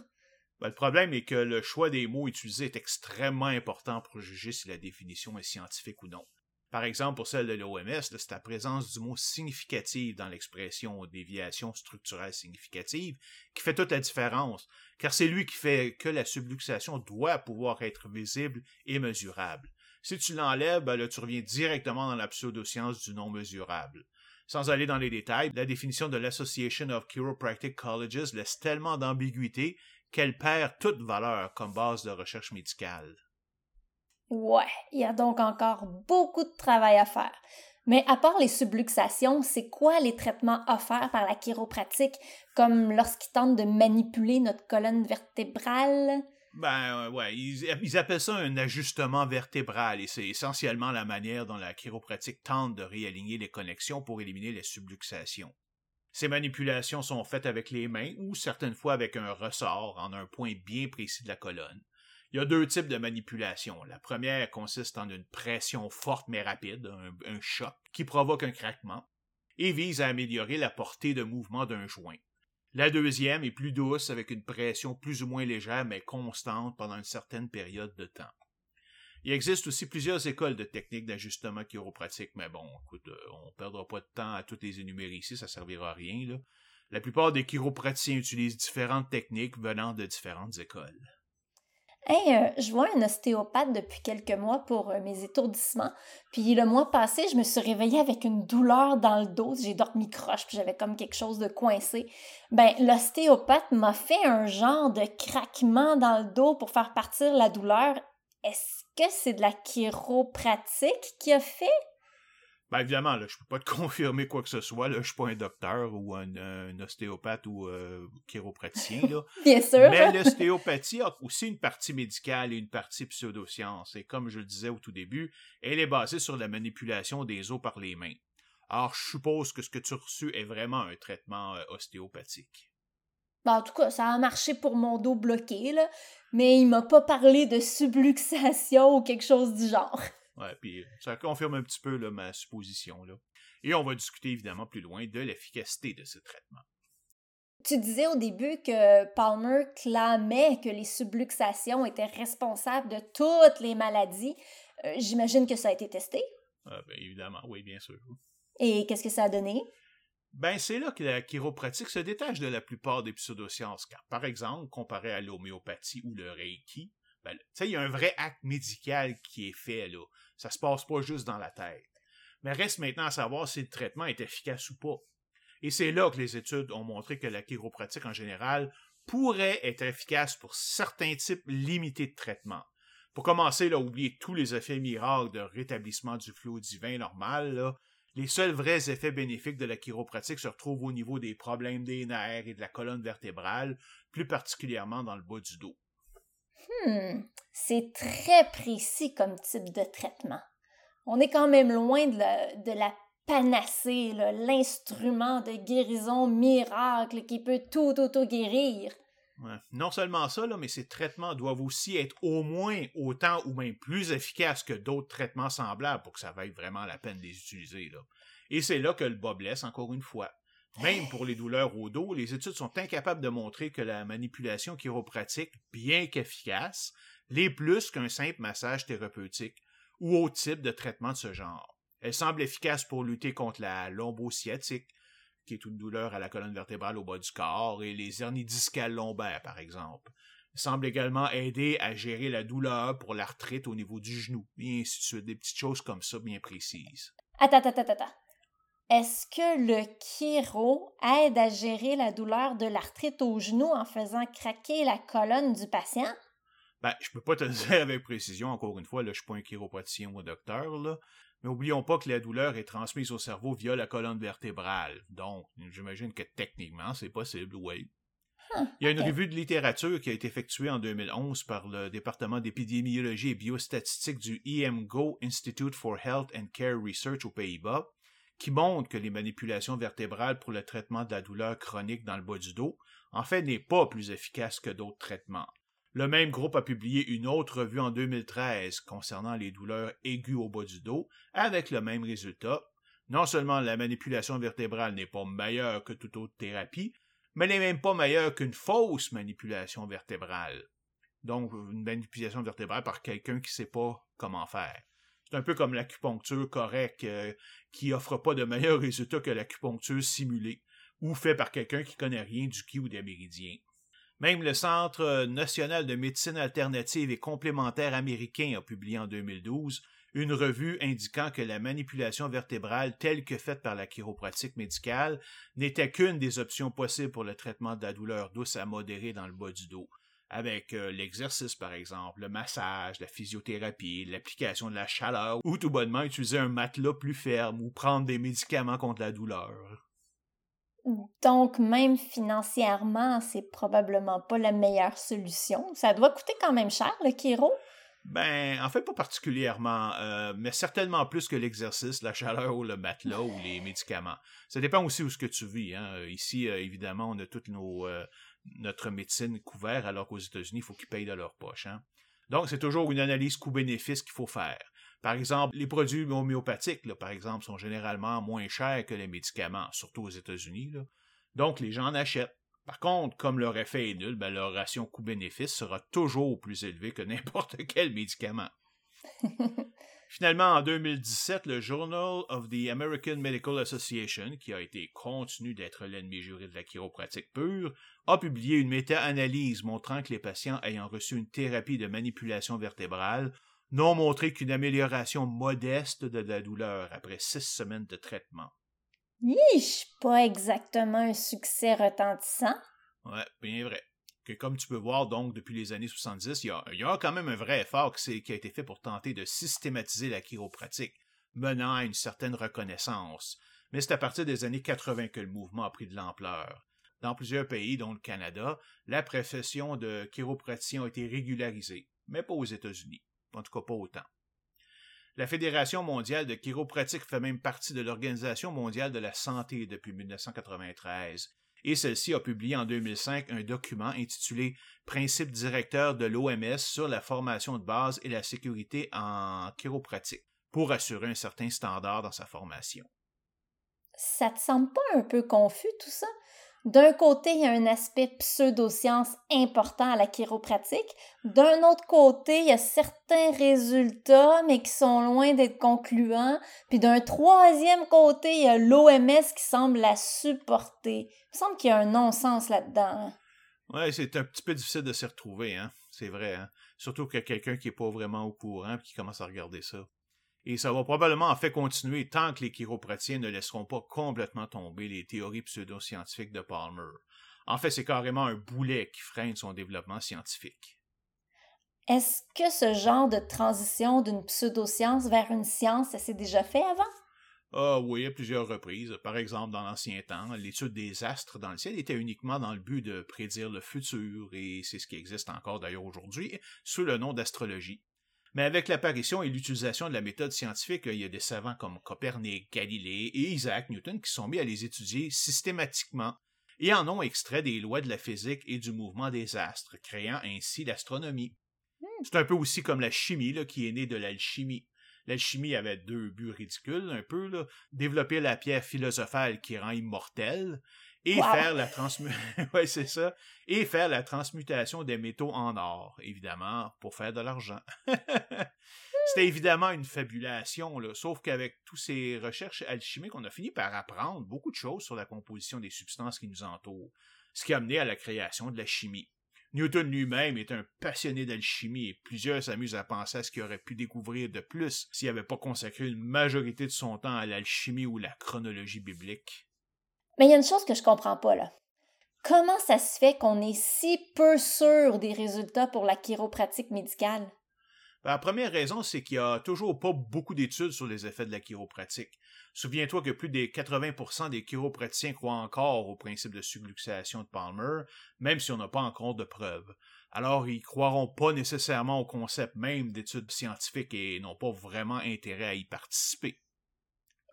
Ben, le problème est que le choix des mots utilisés est extrêmement important pour juger si la définition est scientifique ou non. Par exemple, pour celle de l'OMS, c'est la présence du mot significative dans l'expression déviation structurelle significative qui fait toute la différence, car c'est lui qui fait que la subluxation doit pouvoir être visible et mesurable. Si tu l'enlèves, ben tu reviens directement dans la pseudo-science du non mesurable. Sans aller dans les détails, la définition de l'Association of Chiropractic Colleges laisse tellement d'ambiguïté qu'elle perd toute valeur comme base de recherche médicale. Ouais, il y a donc encore beaucoup de travail à faire. Mais à part les subluxations, c'est quoi les traitements offerts par la chiropratique, comme lorsqu'ils tentent de manipuler notre colonne vertébrale? Ben ouais, ils, appellent ça un ajustement vertébral et c'est essentiellement la manière dont la chiropratique tente de réaligner les connexions pour éliminer les subluxations. Ces manipulations sont faites avec les mains ou certaines fois avec un ressort en un point bien précis de la colonne. Il y a deux types de manipulations. La première consiste en une pression forte mais rapide, un, choc, qui provoque un craquement, et vise à améliorer la portée de mouvement d'un joint. La deuxième est plus douce avec une pression plus ou moins légère mais constante pendant une certaine période de temps. Il existe aussi plusieurs écoles de techniques d'ajustement chiropratique, mais bon, écoute, euh, on perdra pas de temps à toutes les énumérer ici, ça servira à rien. La plupart des chiropraticiens utilisent différentes techniques venant de différentes écoles. Hey, euh, je vois un ostéopathe depuis quelques mois pour euh, mes étourdissements. Puis le mois passé, je me suis réveillée avec une douleur dans le dos. J'ai dormi croche, puis j'avais comme quelque chose de coincé. Ben, l'ostéopathe m'a fait un genre de craquement dans le dos pour faire partir la douleur. Est-ce que c'est de la chiropratique qui a fait? Ben évidemment, là, je peux pas te confirmer quoi que ce soit. Là, je suis pas un docteur ou un, ostéopathe ou euh, chiropraticien. Là. Bien sûr. Mais l'ostéopathie a aussi une partie médicale et une partie pseudoscience. Et comme je le disais au tout début, elle est basée sur la manipulation des os par les mains. Alors, je suppose que ce que tu as reçu est vraiment un traitement euh, ostéopathique. Ben, en tout cas, ça a marché pour mon dos bloqué, là, mais il m'a pas parlé de subluxation ou quelque chose du genre. Ouais, puis ça confirme un petit peu ma supposition. Là. Et on va discuter évidemment plus loin de l'efficacité de ce traitement. Tu disais au début que Palmer clamait que les subluxations étaient responsables de toutes les maladies. Euh, j'imagine que ça a été testé? Ah, ben, évidemment, oui, bien sûr. Et qu'est-ce que ça a donné? Ben, c'est là que la chiropratique se détache de la plupart des pseudosciences, car, par exemple, comparé à l'homéopathie ou le Reiki, ben, il y a un vrai acte médical qui est fait, là. Ça se passe pas juste dans la tête. Mais reste maintenant à savoir si le traitement est efficace ou pas. Et c'est là que les études ont montré que la chiropratique en général pourrait être efficace pour certains types limités de traitement. Pour commencer, là, oubliez tous les effets miracles de rétablissement du flot divin normal. Les seuls vrais effets bénéfiques de la chiropratique se retrouvent au niveau des problèmes des nerfs et de la colonne vertébrale, plus particulièrement dans le bas du dos. Hmm, c'est très précis comme type de traitement. On est quand même loin de la, panacée, l'instrument de guérison miracle qui peut tout auto-guérir. Non seulement ça, mais ces traitements doivent aussi être au moins autant ou même plus efficaces que d'autres traitements semblables pour que ça vaille vraiment la peine de les utiliser. Là. Et c'est là que le bas encore une fois. Même pour les douleurs au dos, les études sont incapables de montrer que la manipulation chiropratique, bien qu'efficace, l'est plus qu'un simple massage thérapeutique ou autre type de traitement de ce genre. Elle semble efficace pour lutter contre la lombosciatique, qui est une douleur à la colonne vertébrale au bas du corps, et les hernies discales lombaires, par exemple. Elle semble également aider à gérer la douleur pour l'arthrite au niveau du genou, et ainsi de suite, des petites choses comme ça bien précises. Attends, attends, attends, attends. Est-ce que le chiro aide à gérer la douleur de l'arthrite au genou en faisant craquer la colonne du patient? Ben, je peux pas te le dire avec précision, encore une fois, là, je suis pas un chiropraticien ou un docteur, là. Mais oublions pas que la douleur est transmise au cerveau via la colonne vertébrale. Donc, j'imagine que techniquement, c'est possible, oui. Il y a une revue de littérature qui a été effectuée en 2011 par le département d'épidémiologie et biostatistique du IMGO Institute for Health and Care Research aux Pays-Bas, qui montre que les manipulations vertébrales pour le traitement de la douleur chronique dans le bas du dos, en fait, n'est pas plus efficace que d'autres traitements. Le même groupe a publié une autre revue en 2013 concernant les douleurs aiguës au bas du dos, avec le même résultat. Non seulement la manipulation vertébrale n'est pas meilleure que toute autre thérapie, mais elle n'est même pas meilleure qu'une fausse manipulation vertébrale. Donc, une manipulation vertébrale par quelqu'un qui ne sait pas comment faire. C'est un peu comme l'acupuncture correcte euh, qui offre pas de meilleurs résultats que l'acupuncture simulée ou fait par quelqu'un qui connaît rien du qui ou des méridiens. Même le Centre national de médecine alternative et complémentaire américain a publié en 2012 une revue indiquant que la manipulation vertébrale telle que faite par la chiropratique médicale n'était qu'une des options possibles pour le traitement de la douleur douce à modérée dans le bas du dos, avec euh, l'exercice par exemple, le massage, la physiothérapie, l'application de la chaleur ou tout bonnement utiliser un matelas plus ferme ou prendre des médicaments contre la douleur. Donc, même financièrement, c'est probablement pas la meilleure solution. Ça doit coûter quand même cher, le chiro. Ben, en fait, pas particulièrement, euh, mais certainement plus que l'exercice, la chaleur ou le matelas ou les médicaments. Ça dépend aussi où ce que tu vis. Hein. Ici, euh, évidemment, on a toute nos, euh, notre médecine couverte, alors qu'aux États-Unis, il faut qu'ils payent de leur poche. Hein. Donc, c'est toujours une analyse coût-bénéfice qu'il faut faire. Par exemple, les produits homéopathiques, par exemple, sont généralement moins chers que les médicaments, surtout aux États-Unis. Donc, les gens en achètent. Par contre, comme leur effet est nul, ben, leur ration coût-bénéfice sera toujours plus élevée que n'importe quel médicament. Finalement, en 2017, le Journal of the American Medical Association, qui a été continu d'être l'ennemi juré de la chiropratique pure, a publié une méta-analyse montrant que les patients ayant reçu une thérapie de manipulation vertébrale n'ont montré qu'une amélioration modeste de la douleur après six semaines de traitement. Niche, pas exactement un succès retentissant. Ouais, bien vrai. Que comme tu peux voir, donc, depuis les années 70, il y a, quand même un vrai effort qui, qui a été fait pour tenter de systématiser la chiropratique, menant à une certaine reconnaissance. Mais c'est à partir des années 80 que le mouvement a pris de l'ampleur. Dans plusieurs pays, dont le Canada, la profession de chiropraticien a été régularisée, mais pas aux États-Unis en tout cas pas autant. La Fédération mondiale de chiropratique fait même partie de l'Organisation mondiale de la santé depuis 1993, et celle-ci a publié en 2005 un document intitulé Principes directeurs de l'OMS sur la formation de base et la sécurité en chiropratique, pour assurer un certain standard dans sa formation. Ça te semble pas un peu confus tout ça? D'un côté, il y a un aspect pseudoscience important à la chiropratique. D'un autre côté, il y a certains résultats, mais qui sont loin d'être concluants. Puis d'un troisième côté, il y a l'OMS qui semble la supporter. Il me semble qu'il y a un non-sens là-dedans. Hein. Ouais, c'est un petit peu difficile de s'y retrouver, hein. C'est vrai, hein. Surtout que quelqu'un qui n'est pas vraiment au courant et qui commence à regarder ça. Et ça va probablement en fait continuer tant que les chiropratiens ne laisseront pas complètement tomber les théories pseudo-scientifiques de Palmer. En fait, c'est carrément un boulet qui freine son développement scientifique. Est-ce que ce genre de transition d'une pseudoscience vers une science, ça s'est déjà fait avant? Ah oui, à plusieurs reprises. Par exemple, dans l'ancien temps, l'étude des astres dans le ciel était uniquement dans le but de prédire le futur, et c'est ce qui existe encore d'ailleurs aujourd'hui, sous le nom d'astrologie. Mais avec l'apparition et l'utilisation de la méthode scientifique, il y a des savants comme Copernic, Galilée et Isaac Newton qui sont mis à les étudier systématiquement et en ont extrait des lois de la physique et du mouvement des astres, créant ainsi l'astronomie. Hmm. C'est un peu aussi comme la chimie qui est née de l'alchimie. L'alchimie avait deux buts ridicules, un peu, là. développer la pierre philosophale qui rend immortelle, et faire la ouais, c'est ça, et faire la transmutation des métaux en or, évidemment, pour faire de l'argent. C'était évidemment une fabulation, là, sauf qu'avec toutes ces recherches alchimiques, on a fini par apprendre beaucoup de choses sur la composition des substances qui nous entourent, ce qui a amené à la création de la chimie. Newton lui-même est un passionné d'alchimie et plusieurs s'amusent à penser à ce qu'il aurait pu découvrir de plus s'il n'avait pas consacré une majorité de son temps à l'alchimie ou la chronologie biblique. Mais il y a une chose que je comprends pas là. Comment ça se fait qu'on est si peu sûr des résultats pour la chiropratique médicale? Ben, la première raison, c'est qu'il n'y a toujours pas beaucoup d'études sur les effets de la chiropratique. Souviens-toi que plus de 80% des chiropraticiens croient encore au principe de subluxation de Palmer, même si on n'a pas encore de preuves. Alors, ils croiront pas nécessairement au concept même d'études scientifiques et n'ont pas vraiment intérêt à y participer.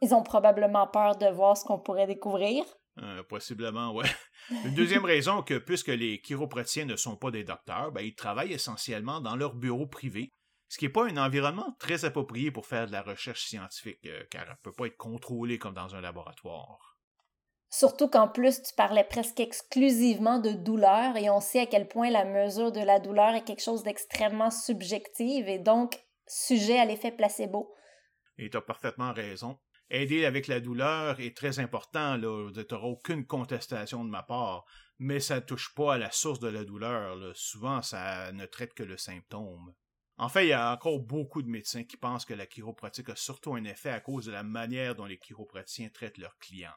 Ils ont probablement peur de voir ce qu'on pourrait découvrir. Euh, possiblement, ouais. Une deuxième raison que puisque les chiropraticiens ne sont pas des docteurs, ben, ils travaillent essentiellement dans leur bureau privé, ce qui n'est pas un environnement très approprié pour faire de la recherche scientifique, euh, car elle ne peut pas être contrôlée comme dans un laboratoire. Surtout qu'en plus, tu parlais presque exclusivement de douleur et on sait à quel point la mesure de la douleur est quelque chose d'extrêmement subjectif et donc sujet à l'effet placebo. Et tu as parfaitement raison aider avec la douleur est très important, là. Tu n'auras aucune contestation de ma part, mais ça ne touche pas à la source de la douleur. Souvent, ça ne traite que le symptôme. En fait, il y a encore beaucoup de médecins qui pensent que la chiropratique a surtout un effet à cause de la manière dont les chiropraticiens traitent leurs clients,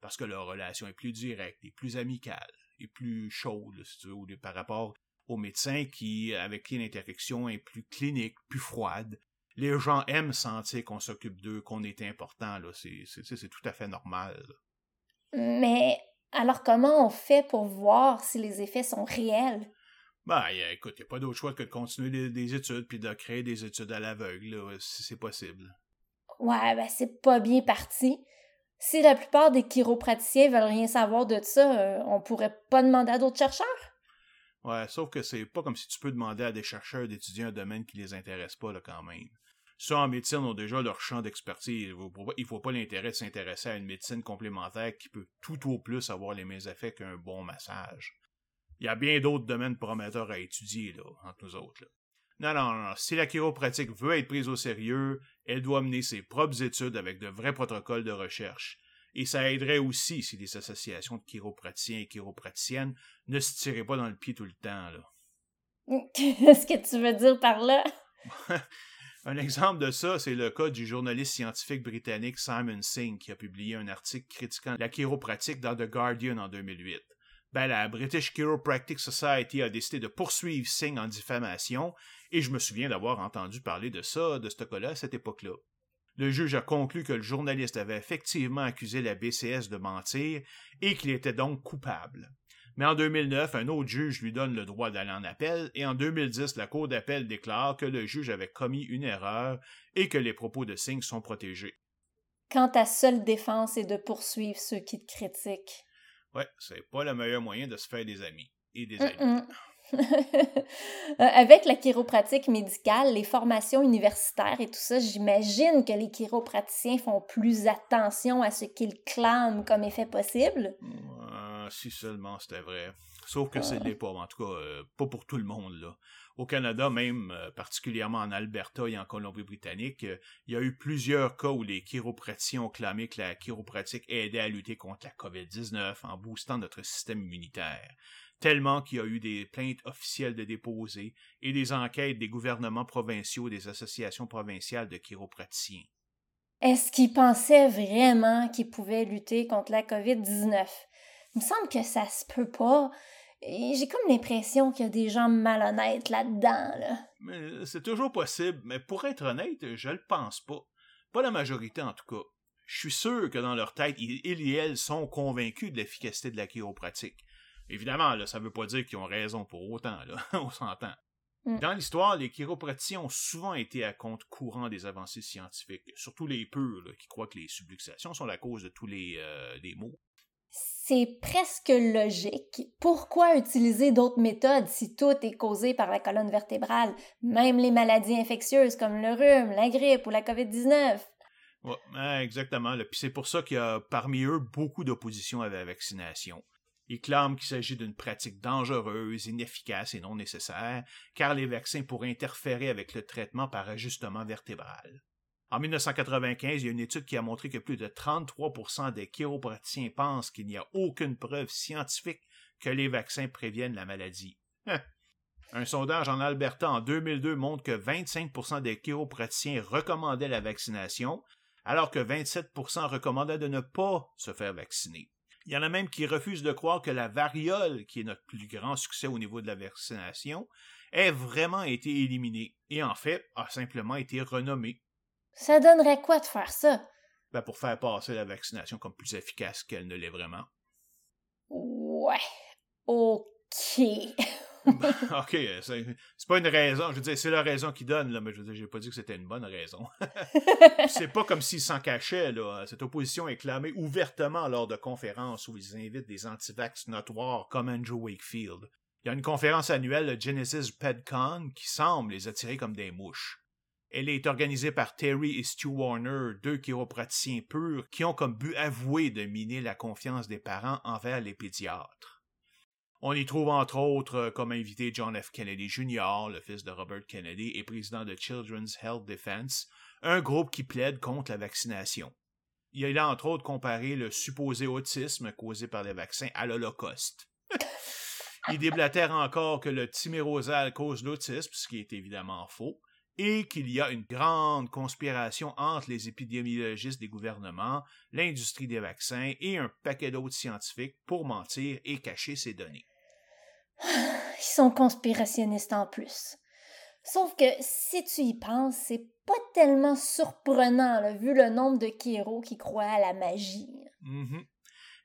parce que leur relation est plus directe, et plus amicale, et plus chaude, par rapport aux médecins qui, avec qui l'interaction est plus clinique, plus froide, les gens aiment sentir qu'on s'occupe d'eux, qu'on est important, là. C'est tout à fait normal. Mais alors comment on fait pour voir si les effets sont réels? Ben, écoute, il n'y a pas d'autre choix que de continuer des, études puis de créer des études à l'aveugle, si c'est possible. Ouais, ben c'est pas bien parti. Si la plupart des chiropraticiens veulent rien savoir de ça, euh, on pourrait pas demander à d'autres chercheurs? Ouais, sauf que c'est pas comme si tu peux demander à des chercheurs d'étudier un domaine qui les intéresse pas, là, quand même. Ceux en médecine ont déjà leur champ d'expertise. Il ne faut pas l'intérêt de s'intéresser à une médecine complémentaire qui peut tout au plus avoir les mêmes effets qu'un bon massage. Il y a bien d'autres domaines prometteurs à étudier, là, entre nous autres. Non, non, non. Si la chiropratique veut être prise au sérieux, elle doit mener ses propres études avec de vrais protocoles de recherche. Et ça aiderait aussi si les associations de chiropraticiens et chiropraticiennes ne se tiraient pas dans le pied tout le temps, là. Qu'est-ce que tu veux dire par là? Un exemple de ça, c'est le cas du journaliste scientifique britannique Simon Singh qui a publié un article critiquant la chiropratique dans The Guardian en 2008. Ben, la British Chiropractic Society a décidé de poursuivre Singh en diffamation, et je me souviens d'avoir entendu parler de ça, de ce cas-là, à cette époque-là. Le juge a conclu que le journaliste avait effectivement accusé la BCS de mentir et qu'il était donc coupable. Mais en 2009, un autre juge lui donne le droit d'aller en appel et en 2010, la Cour d'appel déclare que le juge avait commis une erreur et que les propos de Singh sont protégés. Quand ta seule défense est de poursuivre ceux qui te critiquent. Ouais, c'est pas le meilleur moyen de se faire des amis et des amis. Euh, avec la chiropratique médicale, les formations universitaires et tout ça, j'imagine que les chiropraticiens font plus attention à ce qu'ils clament comme effet possible si seulement c'était vrai. Sauf que c'est l'est pas, en tout cas, euh, pas pour tout le monde. Au Canada, même, euh, particulièrement en Alberta et en Colombie-Britannique, euh, il y a eu plusieurs cas où les chiropraticiens ont clamé que la chiropratique aidait à lutter contre la COVID-19 en boostant notre système immunitaire. Tellement qu'il y a eu des plaintes officielles de déposées et des enquêtes des gouvernements provinciaux des associations provinciales de chiropraticiens. Est-ce qu'ils pensaient vraiment qu'ils pouvaient lutter contre la COVID-19? Il me semble que ça se peut pas. J'ai comme l'impression qu'il y a des gens malhonnêtes là-dedans. Là. Mais c'est toujours possible, mais pour être honnête, je le pense pas. Pas la majorité en tout cas. Je suis sûr que dans leur tête, ils et elles sont convaincus de l'efficacité de la chiropratique. Évidemment, là, ça veut pas dire qu'ils ont raison pour autant, là. on s'entend. Mm. Dans l'histoire, les chiropraticiens ont souvent été à compte courant des avancées scientifiques, surtout les peu qui croient que les subluxations sont la cause de tous les, euh, les maux c'est presque logique. Pourquoi utiliser d'autres méthodes si tout est causé par la colonne vertébrale, même les maladies infectieuses comme le rhume, la grippe ou la COVID-19? Ouais, exactement. Puis c'est pour ça qu'il y a parmi eux beaucoup d'opposition à la vaccination. Ils clament qu'il s'agit d'une pratique dangereuse, inefficace et non nécessaire, car les vaccins pourraient interférer avec le traitement par ajustement vertébral. En 1995, il y a une étude qui a montré que plus de 33% des chiropraticiens pensent qu'il n'y a aucune preuve scientifique que les vaccins préviennent la maladie. Hein? Un sondage en Alberta en 2002 montre que 25% des chiropraticiens recommandaient la vaccination, alors que 27% recommandaient de ne pas se faire vacciner. Il y en a même qui refusent de croire que la variole, qui est notre plus grand succès au niveau de la vaccination, ait vraiment été éliminée et en fait a simplement été renommée. Ça donnerait quoi de faire ça? Ben, pour faire passer la vaccination comme plus efficace qu'elle ne l'est vraiment. Ouais. OK. ok, c'est pas une raison. Je veux dire, c'est la raison qu'ils donnent, là, mais je veux dire, j'ai pas dit que c'était une bonne raison. c'est pas comme s'ils s'en cachaient, là. Cette opposition est clamée ouvertement lors de conférences où ils invitent des antivax notoires comme Andrew Wakefield. Il y a une conférence annuelle, le Genesis PedCon, qui semble les attirer comme des mouches. Elle est organisée par Terry et Stu Warner, deux chiropraticiens purs qui ont comme but avoué de miner la confiance des parents envers les pédiatres. On y trouve entre autres euh, comme invité John F. Kennedy Jr., le fils de Robert Kennedy et président de Children's Health Defense, un groupe qui plaide contre la vaccination. Il a entre autres comparé le supposé autisme causé par les vaccins à l'Holocauste. Il déblatère encore que le timérosal cause l'autisme, ce qui est évidemment faux, et qu'il y a une grande conspiration entre les épidémiologistes des gouvernements, l'industrie des vaccins et un paquet d'autres scientifiques pour mentir et cacher ces données. Ils sont conspirationnistes en plus. Sauf que si tu y penses, c'est pas tellement surprenant, vu le nombre de Kiro qui croient à la magie.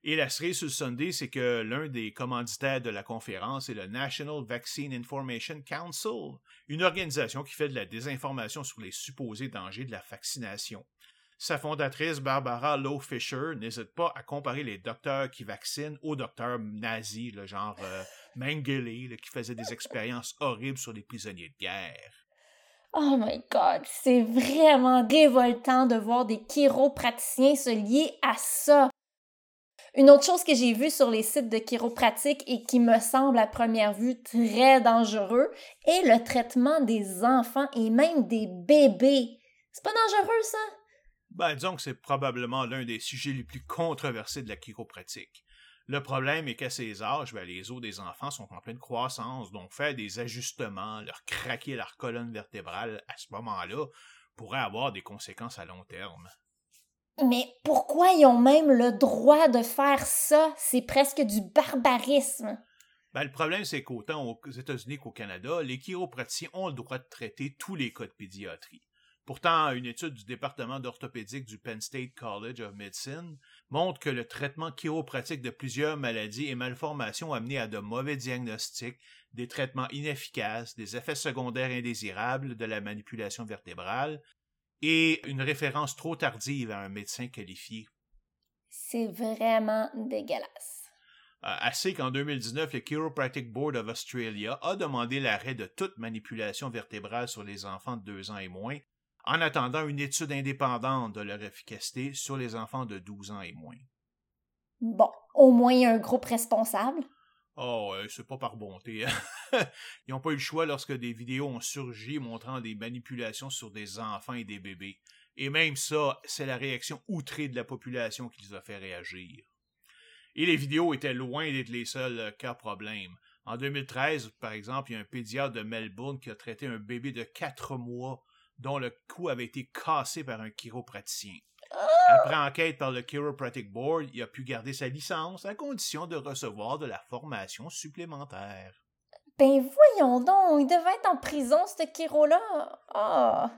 Et la cerise sur le Sunday, c'est que l'un des commanditaires de la conférence est le National Vaccine Information Council, une organisation qui fait de la désinformation sur les supposés dangers de la vaccination. Sa fondatrice, Barbara Lowe Fisher, n'hésite pas à comparer les docteurs qui vaccinent aux docteurs nazis, le genre euh, Mengele, qui faisait des expériences horribles sur les prisonniers de guerre. Oh my god, c'est vraiment révoltant de voir des chiropraticiens se lier à ça. Une autre chose que j'ai vue sur les sites de chiropratique et qui me semble à première vue très dangereux est le traitement des enfants et même des bébés. C'est pas dangereux ça? Ben, disons que c'est probablement l'un des sujets les plus controversés de la chiropratique. Le problème est qu'à ces âges, ben, les os des enfants sont en pleine croissance, donc faire des ajustements, leur craquer leur colonne vertébrale à ce moment-là pourrait avoir des conséquences à long terme. Mais pourquoi ils ont même le droit de faire ça? C'est presque du barbarisme. Ben, le problème, c'est qu'autant aux États-Unis qu'au Canada, les chiropraticiens ont le droit de traiter tous les cas de pédiatrie. Pourtant, une étude du département d'orthopédique du Penn State College of Medicine montre que le traitement chiropratique de plusieurs maladies et malformations a mené à de mauvais diagnostics, des traitements inefficaces, des effets secondaires indésirables de la manipulation vertébrale et une référence trop tardive à un médecin qualifié. C'est vraiment dégueulasse. Euh, assez qu'en 2019, le Chiropractic Board of Australia a demandé l'arrêt de toute manipulation vertébrale sur les enfants de 2 ans et moins en attendant une étude indépendante de leur efficacité sur les enfants de 12 ans et moins. Bon, au moins un groupe responsable. Oh, c'est pas par bonté. Hein. Ils n'ont pas eu le choix lorsque des vidéos ont surgi montrant des manipulations sur des enfants et des bébés. Et même ça, c'est la réaction outrée de la population qui les a fait réagir. Et les vidéos étaient loin d'être les seuls euh, cas problèmes. En 2013, par exemple, il y a un pédiatre de Melbourne qui a traité un bébé de 4 mois dont le cou avait été cassé par un chiropraticien. Après enquête par le Chiropractic Board, il a pu garder sa licence à condition de recevoir de la formation supplémentaire. Ben voyons donc, il devait être en prison, ce chiro-là. Ah!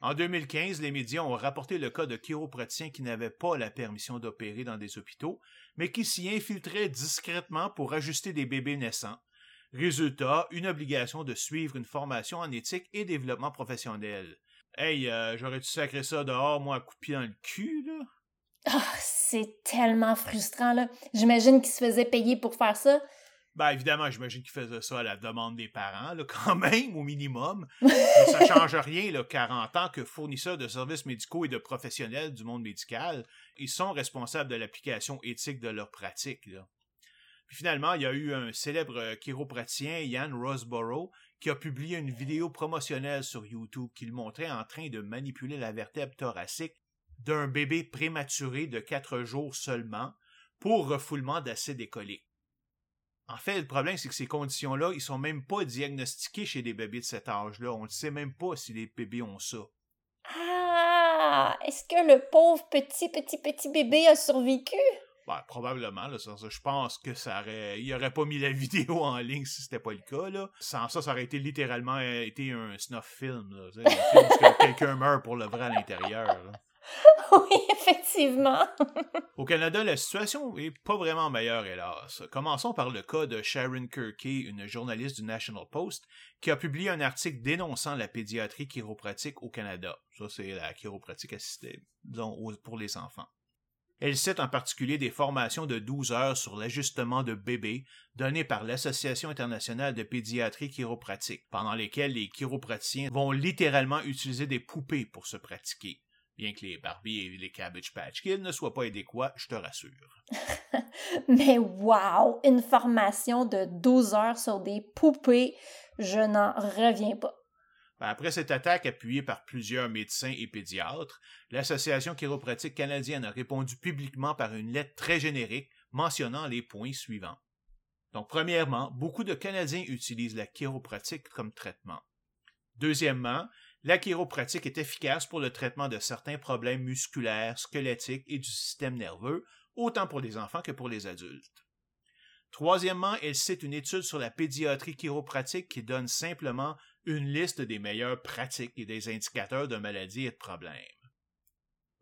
En 2015, les médias ont rapporté le cas de chiropraticiens qui n'avaient pas la permission d'opérer dans des hôpitaux, mais qui s'y infiltraient discrètement pour ajuster des bébés naissants. Résultat, une obligation de suivre une formation en éthique et développement professionnel. Hey, euh, j'aurais-tu sacré ça dehors, moi, à coup de pied dans le cul, là? Ah, c'est tellement frustrant, là. J'imagine qu'il se faisait payer pour faire ça. Ben, évidemment, j'imagine qu'il faisait ça à la demande des parents, là, quand même, au minimum. Mais ça change rien, là, car en tant que fournisseurs de services médicaux et de professionnels du monde médical, ils sont responsables de l'application éthique de leurs pratiques, là. Puis finalement, il y a eu un célèbre chiropraticien, Ian Rosborough, a publié une vidéo promotionnelle sur YouTube qui le montrait en train de manipuler la vertèbre thoracique d'un bébé prématuré de 4 jours seulement pour refoulement d'acide écolique. En fait, le problème, c'est que ces conditions-là, ils sont même pas diagnostiqués chez des bébés de cet âge-là. On ne sait même pas si les bébés ont ça. Ah! Est-ce que le pauvre petit, petit, petit bébé a survécu? Ben, probablement, là, je pense que ça aurait. Il aurait pas mis la vidéo en ligne si c'était pas le cas, là. Sans ça, ça aurait été littéralement euh, été un snuff film, là. Un film quelqu'un meurt pour le vrai à l'intérieur. Oui, effectivement. Au Canada, la situation est pas vraiment meilleure, hélas. Commençons par le cas de Sharon Kirkey, une journaliste du National Post, qui a publié un article dénonçant la pédiatrie chiropratique au Canada. Ça, c'est la chiropratique assistée, disons, pour les enfants. Elle cite en particulier des formations de 12 heures sur l'ajustement de bébés données par l'Association internationale de pédiatrie chiropratique, pendant lesquelles les chiropraticiens vont littéralement utiliser des poupées pour se pratiquer. Bien que les Barbie et les Cabbage Patch Kids ne soient pas adéquats, je te rassure. Mais wow! Une formation de 12 heures sur des poupées, je n'en reviens pas. Ben, après cette attaque appuyée par plusieurs médecins et pédiatres, l'Association chiropratique canadienne a répondu publiquement par une lettre très générique mentionnant les points suivants. Donc, premièrement, beaucoup de Canadiens utilisent la chiropratique comme traitement. Deuxièmement, la chiropratique est efficace pour le traitement de certains problèmes musculaires, squelettiques et du système nerveux, autant pour les enfants que pour les adultes. Troisièmement, elle cite une étude sur la pédiatrie chiropratique qui donne simplement une liste des meilleures pratiques et des indicateurs de maladies et de problèmes.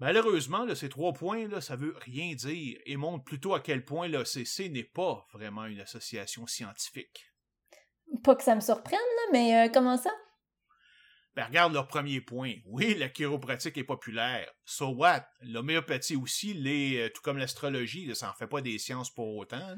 Malheureusement, ces trois points, là, ça veut rien dire et montrent plutôt à quel point l'OCC n'est pas vraiment une association scientifique. Pas que ça me surprenne, mais euh, comment ça? Ben, regarde leur premier point. Oui, la chiropratique est populaire. So what? L'homéopathie aussi l'est, euh, tout comme l'astrologie, ça en fait pas des sciences pour autant.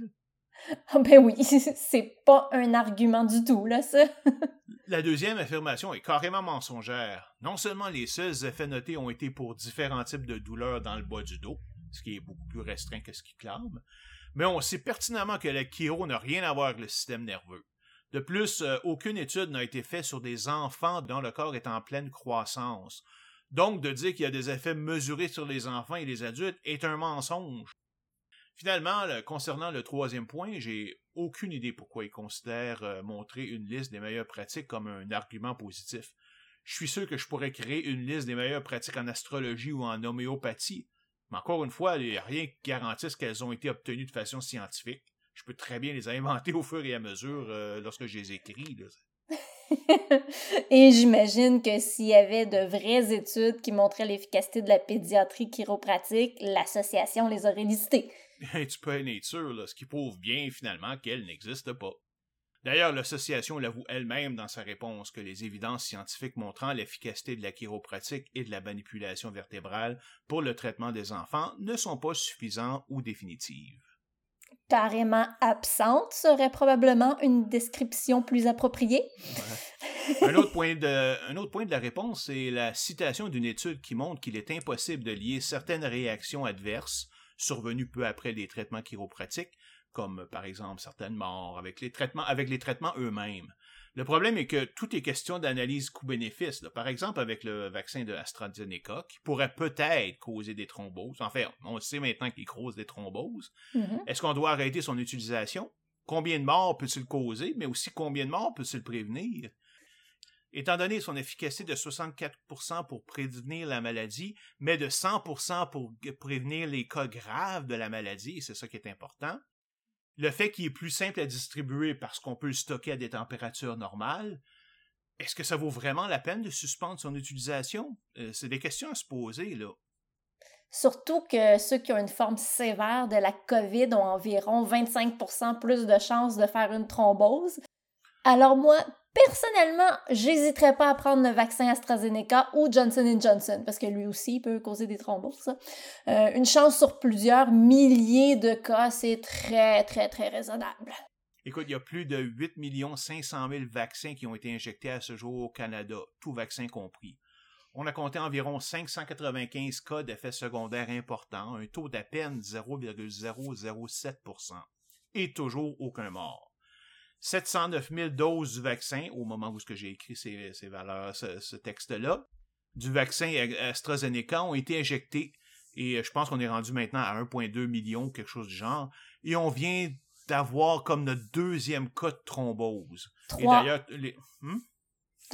Ah ben oui, c'est pas un argument du tout, là, ça. la deuxième affirmation est carrément mensongère. Non seulement les seuls effets notés ont été pour différents types de douleurs dans le bas du dos, ce qui est beaucoup plus restreint que ce qu'ils clament, mais on sait pertinemment que la chiro n'a rien à voir avec le système nerveux. De plus, euh, aucune étude n'a été faite sur des enfants dont le corps est en pleine croissance. Donc, de dire qu'il y a des effets mesurés sur les enfants et les adultes est un mensonge. Finalement, concernant le troisième point, j'ai aucune idée pourquoi ils considèrent euh, montrer une liste des meilleures pratiques comme un argument positif. Je suis sûr que je pourrais créer une liste des meilleures pratiques en astrologie ou en homéopathie, mais encore une fois, il n'y a rien qui garantisse qu'elles ont été obtenues de façon scientifique je peux très bien les inventer au fur et à mesure euh, lorsque je les écris. et j'imagine que s'il y avait de vraies études qui montraient l'efficacité de la pédiatrie chiropratique, l'association les aurait listées. Tu peux être sûr, ce qui prouve bien finalement qu'elle n'existe pas. D'ailleurs, l'association l'avoue elle-même dans sa réponse que les évidences scientifiques montrant l'efficacité de la chiropratique et de la manipulation vertébrale pour le traitement des enfants ne sont pas suffisantes ou définitives carrément absente serait probablement une description plus appropriée. un, autre point de, un autre point de la réponse, c'est la citation d'une étude qui montre qu'il est impossible de lier certaines réactions adverses survenues peu après les traitements chiropratiques, comme par exemple certaines morts, avec les traitements, avec les traitements eux-mêmes. Le problème est que tout est question d'analyse coût-bénéfice. Par exemple, avec le vaccin de AstraZeneca, qui pourrait peut-être causer des thromboses. Enfin, on sait maintenant qu'il cause des thromboses. Mm-hmm. Est-ce qu'on doit arrêter son utilisation? Combien de morts peut-il causer, mais aussi combien de morts peut-il prévenir? Étant donné son efficacité de 64% pour prévenir la maladie, mais de 100% pour prévenir les cas graves de la maladie, c'est ça qui est important, le fait qu'il est plus simple à distribuer parce qu'on peut le stocker à des températures normales, est-ce que ça vaut vraiment la peine de suspendre son utilisation? Euh, c'est des questions à se poser, là. Surtout que ceux qui ont une forme sévère de la COVID ont environ 25% plus de chances de faire une thrombose. Alors moi, Personnellement, j'hésiterais pas à prendre le vaccin AstraZeneca ou Johnson Johnson, parce que lui aussi peut causer des thromboses. Euh, une chance sur plusieurs milliers de cas, c'est très, très, très raisonnable. Écoute, il y a plus de 8 500 000 vaccins qui ont été injectés à ce jour au Canada, tout vaccin compris. On a compté environ 595 cas d'effets secondaires importants, un taux d'à peine 0,007% et toujours aucun mort. 709 000 doses du vaccin au moment où j'ai écrit ces, valeurs, ce, texte-là, du vaccin AstraZeneca ont été injectés. Et je pense qu'on est rendu maintenant à 1,2 million, quelque chose du genre. Et on vient d'avoir comme notre deuxième cas de thrombose. Trois. Et d'ailleurs, les... Hmm?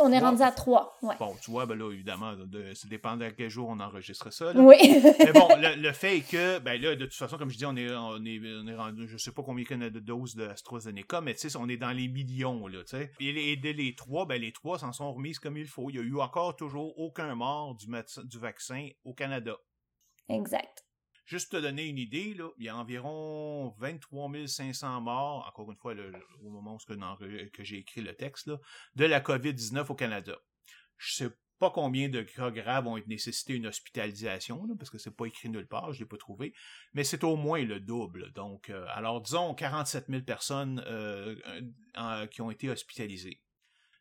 On est rendu à trois, ouais. Bon, tu vois, ben là, évidemment, de, ça dépend de quel jour on enregistre ça. Oui. Mais bon, le, fait est que, ben là, de toute façon, comme je dis, on est, on est, on est rendu, je sais pas combien il y a de doses de AstraZeneca, mais tu sais, on est dans les millions, là, tu sais. Et, les, les trois, ben les trois s'en sont remises comme il faut. Il y a eu encore toujours aucun mort du, du vaccin au Canada. Exact. Juste te donner une idée, là, il y a environ 23 500 morts, encore une fois, au moment où que, j'ai écrit le texte, de la COVID-19 au Canada. Je sais pas combien de cas graves ont nécessité une hospitalisation, parce que c'est pas écrit nulle part, je l'ai pas trouvé, mais c'est au moins le double. Donc, euh, alors disons 47 000 personnes euh, qui ont été hospitalisées.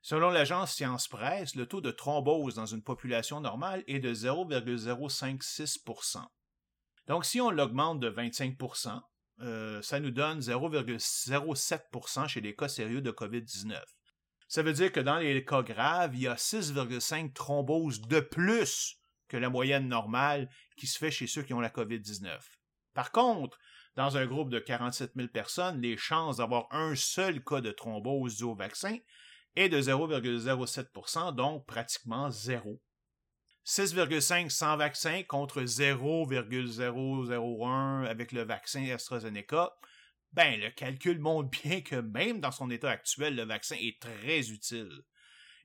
Selon l'agence Science Presse, le taux de thrombose dans une population normale est de 0,056 donc, si on l'augmente de 25% euh, ça nous donne 0,07% chez les cas sérieux de COVID-19. Ça veut dire que dans les cas graves, il y a 6,5 thromboses de plus que la moyenne normale qui se fait chez ceux qui ont la COVID-19. Par contre, dans un groupe de 47 000 personnes, les chances d'avoir un seul cas de thrombose dû au vaccin est de 0,07% donc pratiquement zéro. 6,5 sans vaccin contre 0,001 avec le vaccin AstraZeneca, ben le calcul montre bien que même dans son état actuel, le vaccin est très utile.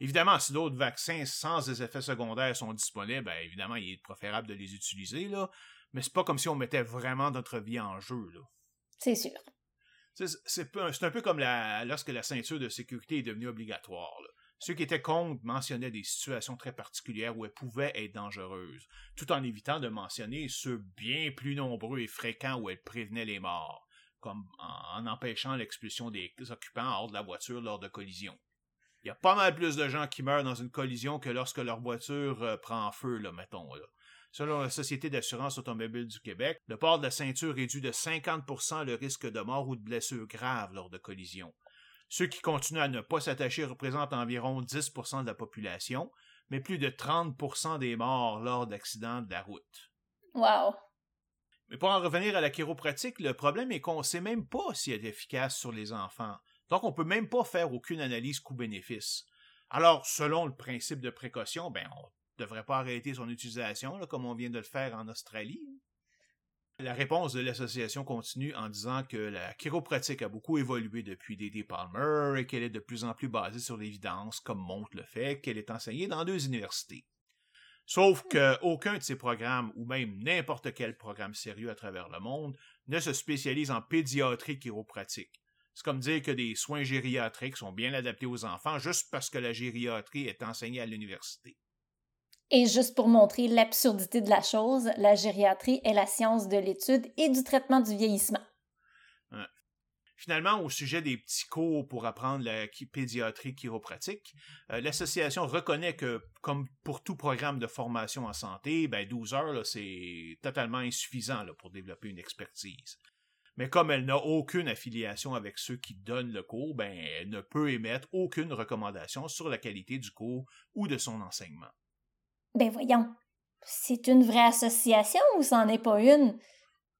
Évidemment, si d'autres vaccins sans des effets secondaires sont disponibles, ben évidemment, il est préférable de les utiliser, là, mais c'est pas comme si on mettait vraiment notre vie en jeu. C'est sûr. C'est un peu comme lorsque la ceinture de sécurité est devenue obligatoire. Ceux qui étaient contre mentionnaient des situations très particulières où elles pouvaient être dangereuses, tout en évitant de mentionner ceux bien plus nombreux et fréquents où elles prévenaient les morts, comme en, empêchant l'expulsion des occupants hors de la voiture lors de collisions. Il y a pas mal plus de gens qui meurent dans une collision que lorsque leur voiture euh, prend feu, là, mettons. Selon la Société d'assurance automobile du Québec, le port de la ceinture réduit de 50% le risque de mort ou de blessure grave lors de collisions. Ceux qui continuent à ne pas s'attacher représentent environ 10% de la population, mais plus de 30% des morts lors d'accidents de la route. Wow. Mais pour en revenir à la chiropratique, le problème est qu'on ne sait même pas si elle est efficace sur les enfants. Donc, on ne peut même pas faire aucune analyse coût-bénéfice. Alors, selon le principe de précaution, ben, on ne devrait pas arrêter son utilisation, comme on vient de le faire en Australie. La réponse de l'association continue en disant que la chiropratique a beaucoup évolué depuis D.D. Palmer et qu'elle est de plus en plus basée sur l'évidence, comme montre le fait qu'elle est enseignée dans deux universités. Sauf qu'aucun de ces programmes, ou même n'importe quel programme sérieux à travers le monde, ne se spécialise en pédiatrie chiropratique. C'est comme dire que des soins gériatriques sont bien adaptés aux enfants juste parce que la gériatrie est enseignée à l'université. Et juste pour montrer l'absurdité de la chose, la gériatrie est la science de l'étude et du traitement du vieillissement. Finalement, au sujet des petits cours pour apprendre la pédiatrie chiropratique, euh, l'association reconnaît que, comme pour tout programme de formation en santé, ben 12 heures, c'est totalement insuffisant pour développer une expertise. Mais comme elle n'a aucune affiliation avec ceux qui donnent le cours, ben elle ne peut émettre aucune recommandation sur la qualité du cours ou de son enseignement. Ben voyons, c'est une vraie association ou c'en est pas une?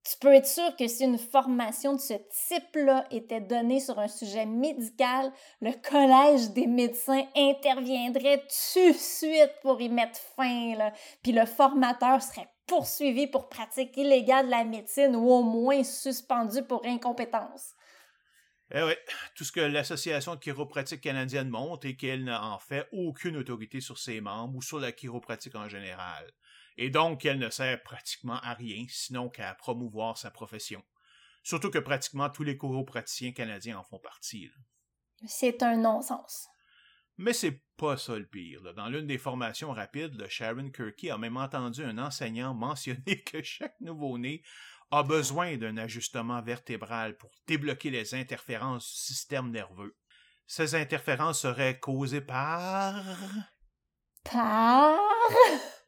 Tu peux être sûr que si une formation de ce type-là était donnée sur un sujet médical, le Collège des médecins interviendrait tout de suite pour y mettre fin, là. puis le formateur serait poursuivi pour pratique illégale de la médecine ou au moins suspendu pour incompétence. Eh oui, tout ce que l'Association de chiropratique canadienne montre est qu'elle n'a en fait aucune autorité sur ses membres ou sur la chiropratique en général, et donc qu'elle ne sert pratiquement à rien sinon qu'à promouvoir sa profession. Surtout que pratiquement tous les chiropraticiens canadiens en font partie. C'est un non-sens. Mais c'est pas ça le pire. Dans l'une des formations rapides, Sharon Kirky a même entendu un enseignant mentionner que chaque nouveau-né a besoin d'un ajustement vertébral pour débloquer les interférences du système nerveux. Ces interférences seraient causées par... Par...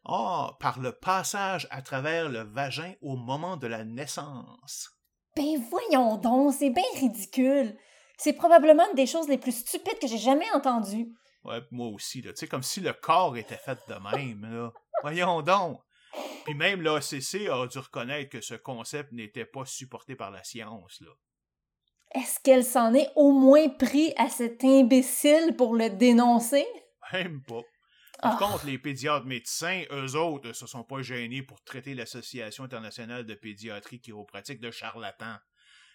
Oh, par le passage à travers le vagin au moment de la naissance. Ben voyons donc, c'est bien ridicule. C'est probablement des choses les plus stupides que j'ai jamais entendues. Ouais, moi aussi, là. Tu sais, comme si le corps était fait de même, là. Voyons donc. Puis même l'ACC a dû reconnaître que ce concept n'était pas supporté par la science. Là. Est-ce qu'elle s'en est au moins pris à cet imbécile pour le dénoncer? Même pas. Par Ah. contre, les pédiatres médecins, eux autres, se sont pas gênés pour traiter l'Association internationale de pédiatrie chiropratique de charlatans.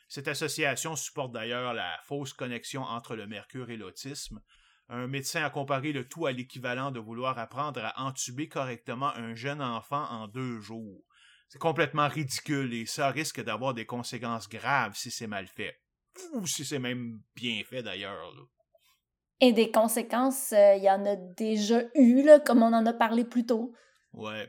Cette association supporte d'ailleurs la fausse connexion entre le mercure et l'autisme. Un médecin a comparé le tout à l'équivalent de vouloir apprendre à entuber correctement un jeune enfant en deux jours. C'est complètement ridicule et ça risque d'avoir des conséquences graves si c'est mal fait. Ou si c'est même bien fait d'ailleurs. Et des conséquences, euh, il y en a déjà eu, là, comme on en a parlé plus tôt. Ouais.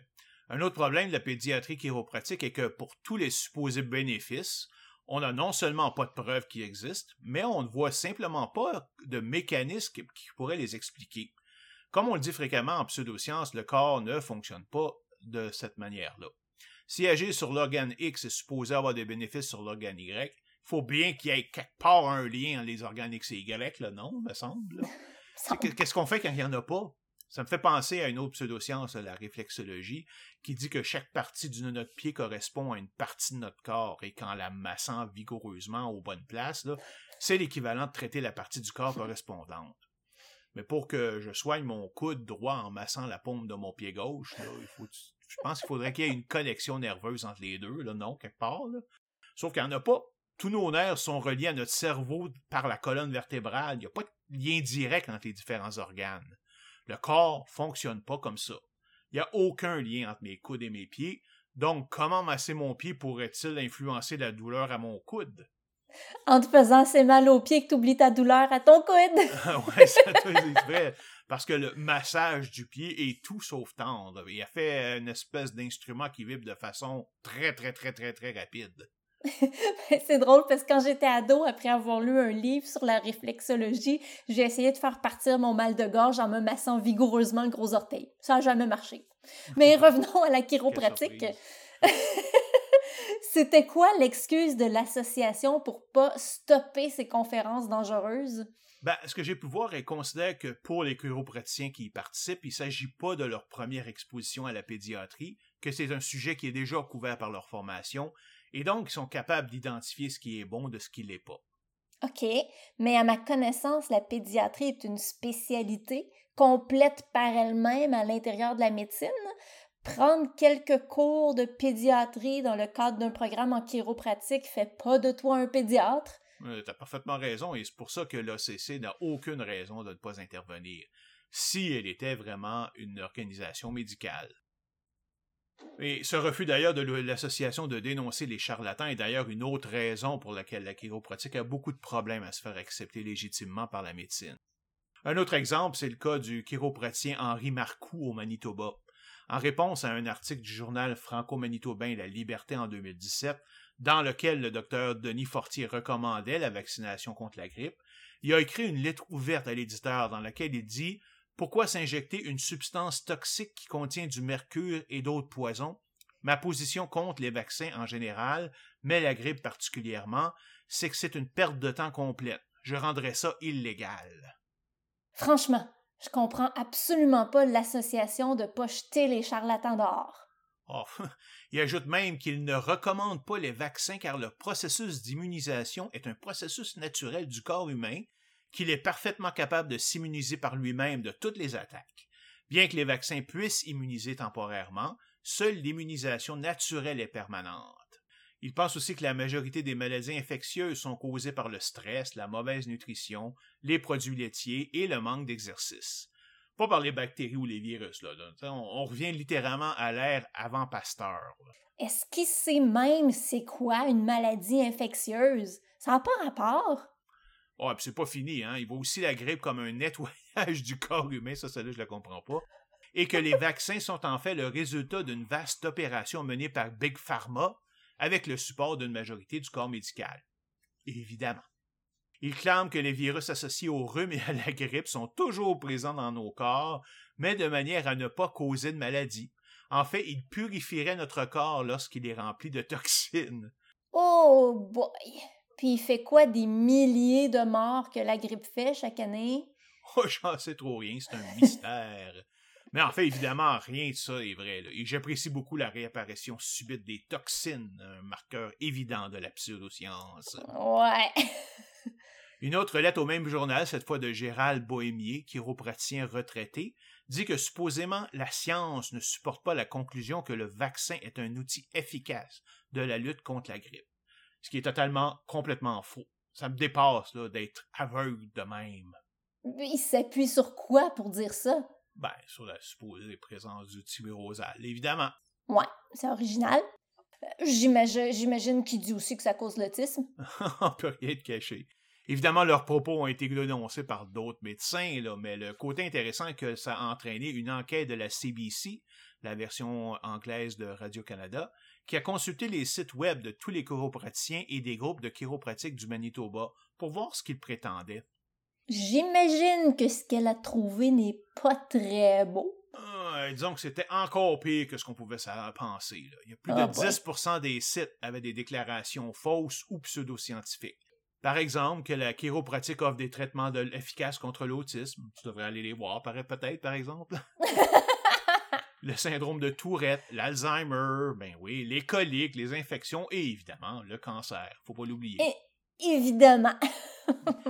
Un autre problème de la pédiatrie chiropratique est que pour tous les supposés bénéfices, on n'a non seulement pas de preuves qui existent, mais on ne voit simplement pas de mécanismes qui, qui pourraient les expliquer. Comme on le dit fréquemment en pseudosciences, le corps ne fonctionne pas de cette manière-là. Si agir sur l'organe X est supposé avoir des bénéfices sur l'organe Y, il faut bien qu'il y ait quelque part un lien entre les organes X et Y, là, non, me semble. Qu'est-ce qu'on fait quand il n'y en a pas? Ça me fait penser à une autre pseudoscience, la réflexologie, qui dit que chaque partie de notre pied correspond à une partie de notre corps et qu'en la massant vigoureusement aux bonnes places, c'est l'équivalent de traiter la partie du corps correspondante. Mais pour que je soigne mon coude droit en massant la paume de mon pied gauche, je pense qu'il faudrait qu'il y ait une connexion nerveuse entre les deux, là, non, quelque part. Sauf qu'il n'y en a pas. Tous nos nerfs sont reliés à notre cerveau par la colonne vertébrale. Il n'y a pas de lien direct entre les différents organes. Le corps fonctionne pas comme ça. Il n'y a aucun lien entre mes coudes et mes pieds. Donc, comment masser mon pied pourrait-il influencer la douleur à mon coude? En te faisant assez mal aux pieds que t'oublies ta douleur à ton coude. ouais, ça doit être vrai. Parce que le massage du pied est tout sauf tendre. Il a fait une espèce d'instrument qui vibre de façon très, très, très, très, très rapide. C'est drôle parce que quand j'étais ado, après avoir lu un livre sur la réflexologie, j'ai essayé de faire partir mon mal de gorge en me massant vigoureusement le gros orteil. Ça n'a jamais marché. Mais revenons à la chiropratique. C'était quoi l'excuse de l'association pour pas stopper ces conférences dangereuses? Ben, ce que j'ai pu voir, elle considère que pour les chiropraticiens qui y participent, il ne s'agit pas de leur première exposition à la pédiatrie, que c'est un sujet qui est déjà couvert par leur formation, et donc ils sont capables d'identifier ce qui est bon de ce qui l'est pas. OK, mais à ma connaissance, la pédiatrie est une spécialité complète par elle-même à l'intérieur de la médecine. Prendre quelques cours de pédiatrie dans le cadre d'un programme en chiropratique fait pas de toi un pédiatre. Euh, T'as parfaitement raison, et c'est pour ça que l'OCC n'a aucune raison de ne pas intervenir, si elle était vraiment une organisation médicale. Et ce refus d'ailleurs de l'association de dénoncer les charlatans est d'ailleurs une autre raison pour laquelle la chiropratique a beaucoup de problèmes à se faire accepter légitimement par la médecine. Un autre exemple, c'est le cas du chiropraticien Henri Marcoux au Manitoba. En réponse à un article du journal franco-manitobain La Liberté en 2017, dans lequel le docteur Denis Fortier recommandait la vaccination contre la grippe, il a écrit une lettre ouverte à l'éditeur dans laquelle il dit Pourquoi s'injecter une substance toxique qui contient du mercure et d'autres poisons? Ma position contre les vaccins en général, mais la grippe particulièrement, c'est que c'est une perte de temps complète. Je rendrais ça illégal. Franchement, je comprends absolument pas l'association de pas jeter les charlatans dehors. Oh, il ajoute même qu'il ne recommande pas les vaccins car le processus d'immunisation est un processus naturel du corps humain, qu'il est parfaitement capable de s'immuniser par lui-même de toutes les attaques. Bien que les vaccins puissent immuniser temporairement, seule l'immunisation naturelle est permanente. Il pense aussi que la majorité des maladies infectieuses sont causées par le stress, la mauvaise nutrition, les produits laitiers et le manque d'exercice pas par les bactéries ou les virus. Là. On, revient littéralement à l'ère avant Pasteur. Est-ce qu'il sait même c'est quoi une maladie infectieuse? Ça n'a pas rapport? Oh, puis c'est pas fini, hein. Il voit aussi la grippe comme un nettoyage du corps humain, ça, celle-là, je la comprends pas. Et que les vaccins sont en fait le résultat d'une vaste opération menée par Big Pharma avec le support d'une majorité du corps médical. Évidemment. Il clame que les virus associés au rhume et à la grippe sont toujours présents dans nos corps, mais de manière à ne pas causer de maladie. En fait, il purifierait notre corps lorsqu'il est rempli de toxines. Oh boy! Puis il fait quoi des milliers de morts que la grippe fait chaque année? Oh, j'en sais trop rien, c'est un mystère. Mais en fait, évidemment, rien de ça est vrai. Là. Et j'apprécie beaucoup la réapparition subite des toxines, un marqueur évident de la pseudoscience. Ouais. Une autre lettre au même journal, cette fois de Gérald Bohémier, chiropratien retraité, dit que supposément la science ne supporte pas la conclusion que le vaccin est un outil efficace de la lutte contre la grippe. Ce qui est totalement, complètement faux. Ça me dépasse d'être aveugle de même. Il s'appuie sur quoi pour dire ça? Ben, sur la supposée présence du tibérosal, évidemment. Ouais, c'est original. Euh, j'imagine qu'il dit aussi que ça cause l'autisme. On peut rien te cacher. Évidemment, leurs propos ont été dénoncés par d'autres médecins, là, mais le côté intéressant est que ça a entraîné une enquête de la CBC, la version anglaise de Radio-Canada, qui a consulté les sites web de tous les chiropraticiens et des groupes de chiropratiques du Manitoba pour voir ce qu'ils prétendaient. J'imagine que ce qu'elle a trouvé n'est pas très beau. Euh, disons que c'était encore pire que ce qu'on pouvait penser. Il y a plus ah, de 10% des sites avaient des déclarations fausses ou pseudo-scientifiques. Par exemple, que la chiropratique offre des traitements efficaces contre l'autisme. Tu devrais aller les voir, peut-être, par exemple. le syndrome de Tourette, l'Alzheimer, ben oui, les coliques, les infections et évidemment le cancer. Faut pas l'oublier. évidemment.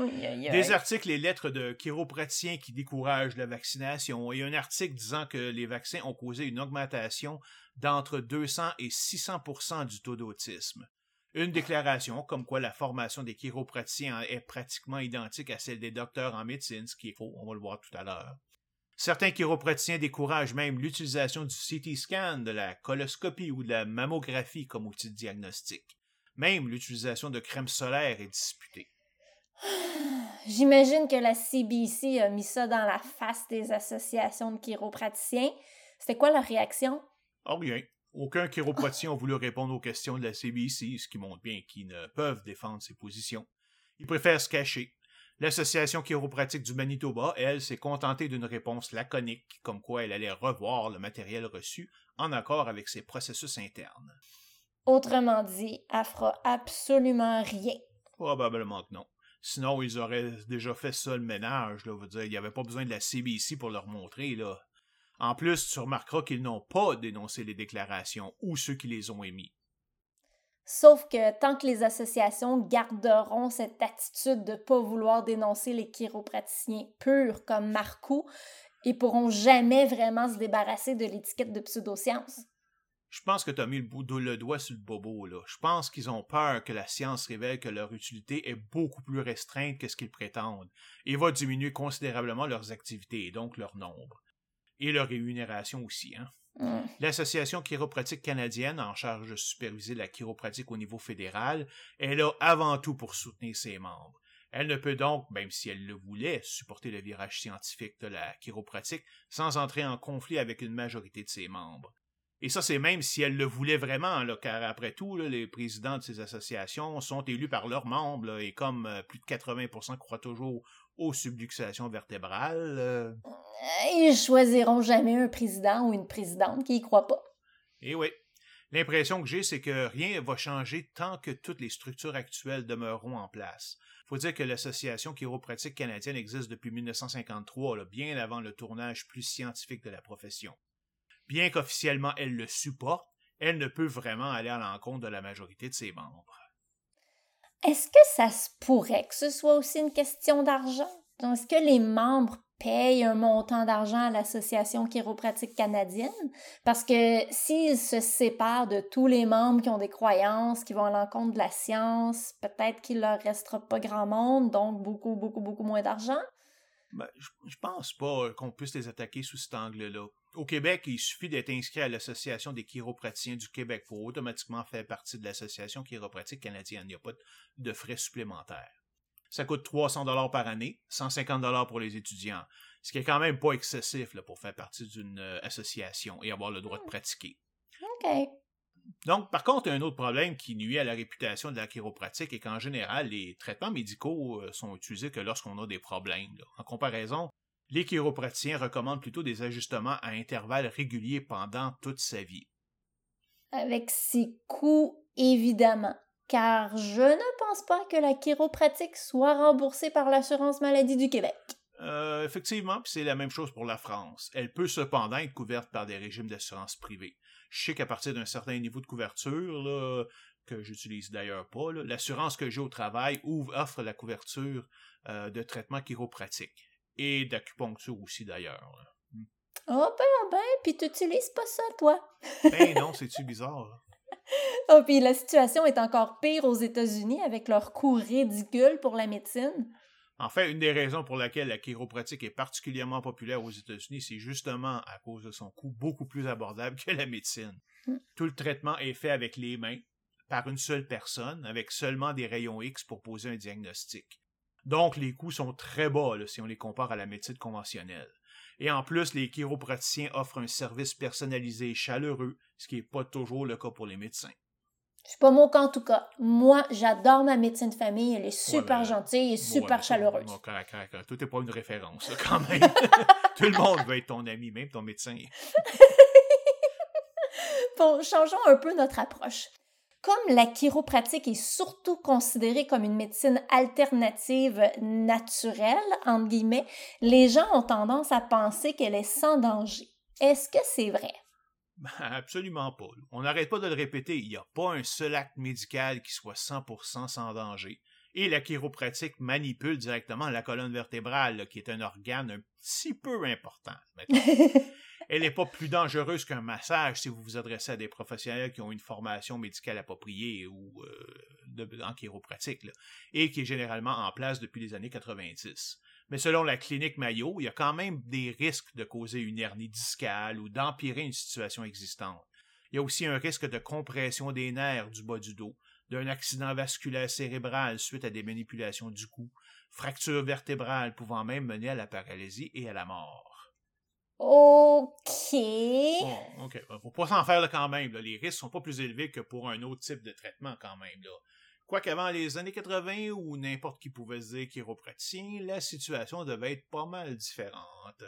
Des articles et lettres de chiropraticiens qui découragent la vaccination et un article disant que les vaccins ont causé une augmentation d'entre 200 et 600% du taux d'autisme. Une déclaration comme quoi la formation des chiropraticiens est pratiquement identique à celle des docteurs en médecine, ce qui est faux, on va le voir tout à l'heure. Certains chiropraticiens découragent même l'utilisation du CT scan, de la coloscopie ou de la mammographie comme outil de diagnostic. Même l'utilisation de crème solaire est disputée. J'imagine que la CBC a mis ça dans la face des associations de chiropraticiens. C'était quoi leur réaction? Oh, rien. Aucun chiropraticien n'a voulu répondre aux questions de la CBC, ce qui montre bien qu'ils ne peuvent défendre ses positions. Ils préfèrent se cacher. L'Association chiropratique du Manitoba, elle, s'est contentée d'une réponse laconique, comme quoi elle allait revoir le matériel reçu en accord avec ses processus internes. Autrement dit, elle fera absolument rien. Probablement que non. Sinon, ils auraient déjà fait ça le ménage. Là, vous dire, il n'y avait pas besoin de la CBC pour leur montrer. Là. En plus, tu remarqueras qu'ils n'ont pas dénoncé les déclarations ou ceux qui les ont émis. Sauf que tant que les associations garderont cette attitude de ne pas vouloir dénoncer les chiropraticiens purs comme Marcoux, ils pourront jamais vraiment se débarrasser de l'étiquette de pseudoscience. Je pense que tu as mis le, le doigt sur le bobo, là. Je pense qu'ils ont peur que la science révèle que leur utilité est beaucoup plus restreinte que ce qu'ils prétendent et va diminuer considérablement leurs activités et donc leur nombre et leur rémunération aussi. Hein. L'Association chiropratique canadienne, en charge de superviser la chiropratique au niveau fédéral, est là avant tout pour soutenir ses membres. Elle ne peut donc, même si elle le voulait, supporter le virage scientifique de la chiropratique sans entrer en conflit avec une majorité de ses membres. Et ça, c'est même si elle le voulait vraiment, car après tout, les présidents de ces associations sont élus par leurs membres, et comme euh, plus de 80% croient toujours aux subluxations vertébrales. Euh, ils choisiront jamais un président ou une présidente qui y croit pas. Eh oui. L'impression que j'ai, c'est que rien ne va changer tant que toutes les structures actuelles demeureront en place. Faut dire que l'Association chiropratique canadienne existe depuis 1953, bien avant le tournage plus scientifique de la profession. Bien qu'officiellement elle le supporte, elle ne peut vraiment aller à l'encontre de la majorité de ses membres. Est-ce que ça se pourrait que ce soit aussi une question d'argent? Est-ce que les membres payent un montant d'argent à l'Association chiropratique canadienne? Parce que s'ils se séparent de tous les membres qui ont des croyances, qui vont à l'encontre de la science, peut-être qu'il leur restera pas grand monde, donc beaucoup, beaucoup, beaucoup moins d'argent? Ben, je pense pas qu'on puisse les attaquer sous cet angle-là. Au Québec, il suffit d'être inscrit à l'Association des chiropraticiens du Québec pour automatiquement faire partie de l'Association chiropratique canadienne. Il n'y a pas de frais supplémentaires. Ça coûte 300 dollars par année, 150 dollars pour les étudiants, ce qui est quand même pas excessif pour faire partie d'une euh, association et avoir le droit de pratiquer. OK. Donc, par contre, un autre problème qui nuit à la réputation de la chiropratique est qu'en général, les traitements médicaux euh, sont utilisés que lorsqu'on a des problèmes. En comparaison, les chiropraticiens recommandent plutôt des ajustements à intervalles réguliers pendant toute sa vie. Avec ses coûts, évidemment, car je ne pense pas que la chiropratique soit remboursée par l'assurance maladie du Québec. Euh, effectivement, puis c'est la même chose pour la France. Elle peut cependant être couverte par des régimes d'assurance privée. Je sais qu'à partir d'un certain niveau de couverture, que j'utilise d'ailleurs pas, l'assurance que j'ai au travail ouvre, offre la couverture euh, de traitement chiropratique et d'acupuncture aussi d'ailleurs. Oh ben ben, puis tu n'utilises pas ça toi. ben non, c'est-tu bizarre? oh, puis la situation est encore pire aux États-Unis avec leur coût ridicule pour la médecine. En fait, une des raisons pour laquelle la chiropratique est particulièrement populaire aux États-Unis, c'est justement à cause de son coût beaucoup plus abordable que la médecine. Hmm. Tout le traitement est fait avec les mains, par une seule personne, avec seulement des rayons X pour poser un diagnostic. Donc, les coûts sont très bas si on les compare à la médecine conventionnelle. Et en plus, les chiropraticiens offrent un service personnalisé et chaleureux, ce qui n'est pas toujours le cas pour les médecins. Je suis pas mon cas en tout cas. Moi, j'adore ma médecine de famille. Elle est super gentille et super chaleureuse. Bon, Tout n'est pas une référence, quand même. tout le monde veut être ton ami, même ton médecin. bon, changeons un peu notre approche. Comme la chiropratique est surtout considérée comme une médecine alternative naturelle, entre guillemets, les gens ont tendance à penser qu'elle est sans danger. Est-ce que c'est vrai? Ben, absolument pas. On n'arrête pas de le répéter, il n'y a pas un seul acte médical qui soit 100% sans danger. Et la chiropratique manipule directement la colonne vertébrale, qui est un organe un petit peu important. Elle n'est pas plus dangereuse qu'un massage si vous vous adressez à des professionnels qui ont une formation médicale appropriée ou euh, en chiropratique, et qui est généralement en place depuis les années 90. Mais selon la clinique Mayo, il y a quand même des risques de causer une hernie discale ou d'empirer une situation existante. Il y a aussi un risque de compression des nerfs du bas du dos, d'un accident vasculaire cérébral suite à des manipulations du cou, fracture vertébrale pouvant même mener à la paralysie et à la mort. OK. Bon, OK. Faut pas s'en faire quand même. Les risques sont pas plus élevés que pour un autre type de traitement quand même. Là. Quoiqu'avant les années 80 où n'importe qui pouvait se dire chiropraticien, la situation devait être pas mal différente.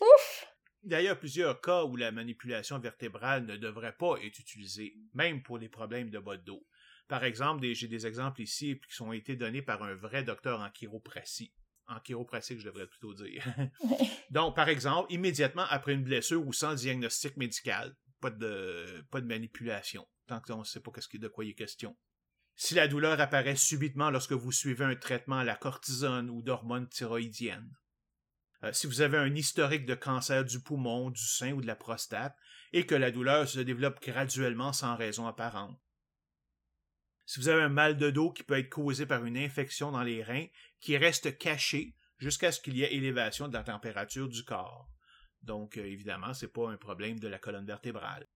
Ouf! D'ailleurs, plusieurs cas où la manipulation vertébrale ne devrait pas être utilisée, même pour les problèmes de bas de dos. Par exemple, j'ai des exemples ici qui sont été donnés par un vrai docteur en chiropratie en chiropratique, je devrais plutôt dire. Donc, par exemple, immédiatement après une blessure ou sans diagnostic médical, pas de, pas de manipulation, tant qu'on ne sait pas de quoi il est question. Si la douleur apparaît subitement lorsque vous suivez un traitement à la cortisone ou d'hormones thyroïdiennes. Euh, si vous avez un historique de cancer du poumon, du sein ou de la prostate, et que la douleur se développe graduellement sans raison apparente. Si vous avez un mal de dos qui peut être causé par une infection dans les reins qui reste caché jusqu'à ce qu'il y ait élévation de la température du corps. Donc, euh, évidemment, ce n'est pas un problème de la colonne vertébrale.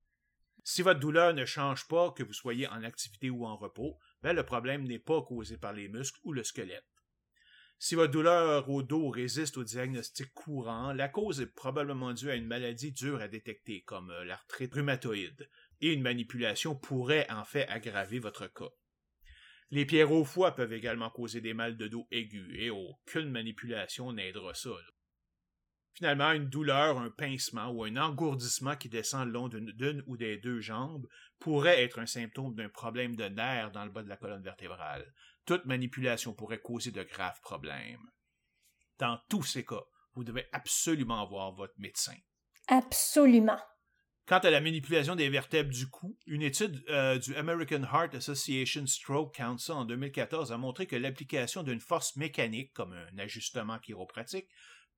Si votre douleur ne change pas, que vous soyez en activité ou en repos, ben, le problème n'est pas causé par les muscles ou le squelette. Si votre douleur au dos résiste au diagnostic courant, la cause est probablement due à une maladie dure à détecter, comme euh, l'arthrite rhumatoïde, et une manipulation pourrait en fait aggraver votre cas. Les pierres au foie peuvent également causer des mal de dos aigus et aucune manipulation n'aidera ça. Finalement, une douleur, un pincement ou un engourdissement qui descend le long d'une ou des deux jambes pourrait être un symptôme d'un problème de nerfs dans le bas de la colonne vertébrale. Toute manipulation pourrait causer de graves problèmes. Dans tous ces cas, vous devez absolument voir votre médecin. Absolument. Quant à la manipulation des vertèbres du cou, une étude euh, du American Heart Association Stroke Council en 2014 a montré que l'application d'une force mécanique, comme un ajustement chiropratique,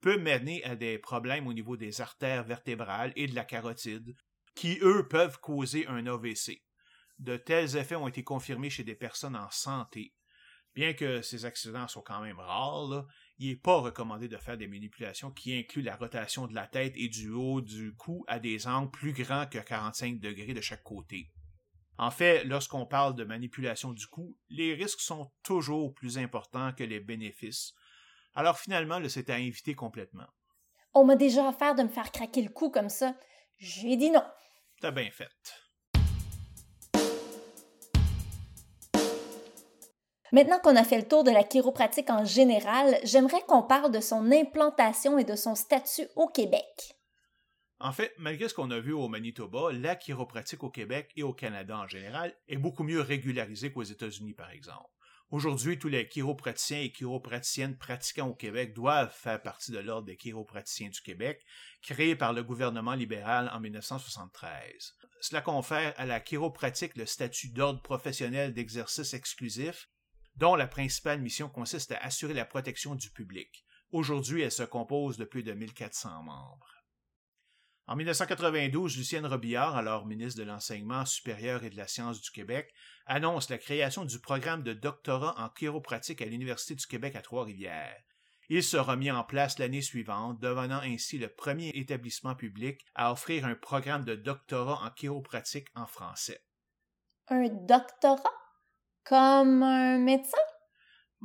peut mener à des problèmes au niveau des artères vertébrales et de la carotide, qui, eux, peuvent causer un AVC. De tels effets ont été confirmés chez des personnes en santé. Bien que ces accidents soient quand même rares, il n'est pas recommandé de faire des manipulations qui incluent la rotation de la tête et du haut du cou à des angles plus grands que 45 degrés de chaque côté. En fait, lorsqu'on parle de manipulation du cou, les risques sont toujours plus importants que les bénéfices. Alors finalement, c'est à éviter complètement. On m'a déjà offert de me faire craquer le cou comme ça. J'ai dit non. T'as bien fait. Maintenant qu'on a fait le tour de la chiropratique en général, j'aimerais qu'on parle de son implantation et de son statut au Québec. En fait, malgré ce qu'on a vu au Manitoba, la chiropratique au Québec et au Canada en général est beaucoup mieux régularisée qu'aux États-Unis, par exemple. Aujourd'hui, tous les chiropraticiens et chiropraticiennes pratiquants au Québec doivent faire partie de l'Ordre des chiropraticiens du Québec, créé par le gouvernement libéral en 1973. Cela confère à la chiropratique le statut d'ordre professionnel d'exercice exclusif, dont la principale mission consiste à assurer la protection du public. Aujourd'hui, elle se compose de plus de 1400 membres. En 1992, Lucienne Robillard, alors ministre de l'Enseignement supérieur et de la Science du Québec, annonce la création du programme de doctorat en chiropratique à l'Université du Québec à Trois-Rivières. Il sera mis en place l'année suivante, devenant ainsi le premier établissement public à offrir un programme de doctorat en chiropratique en français. Un doctorat? Comme un médecin?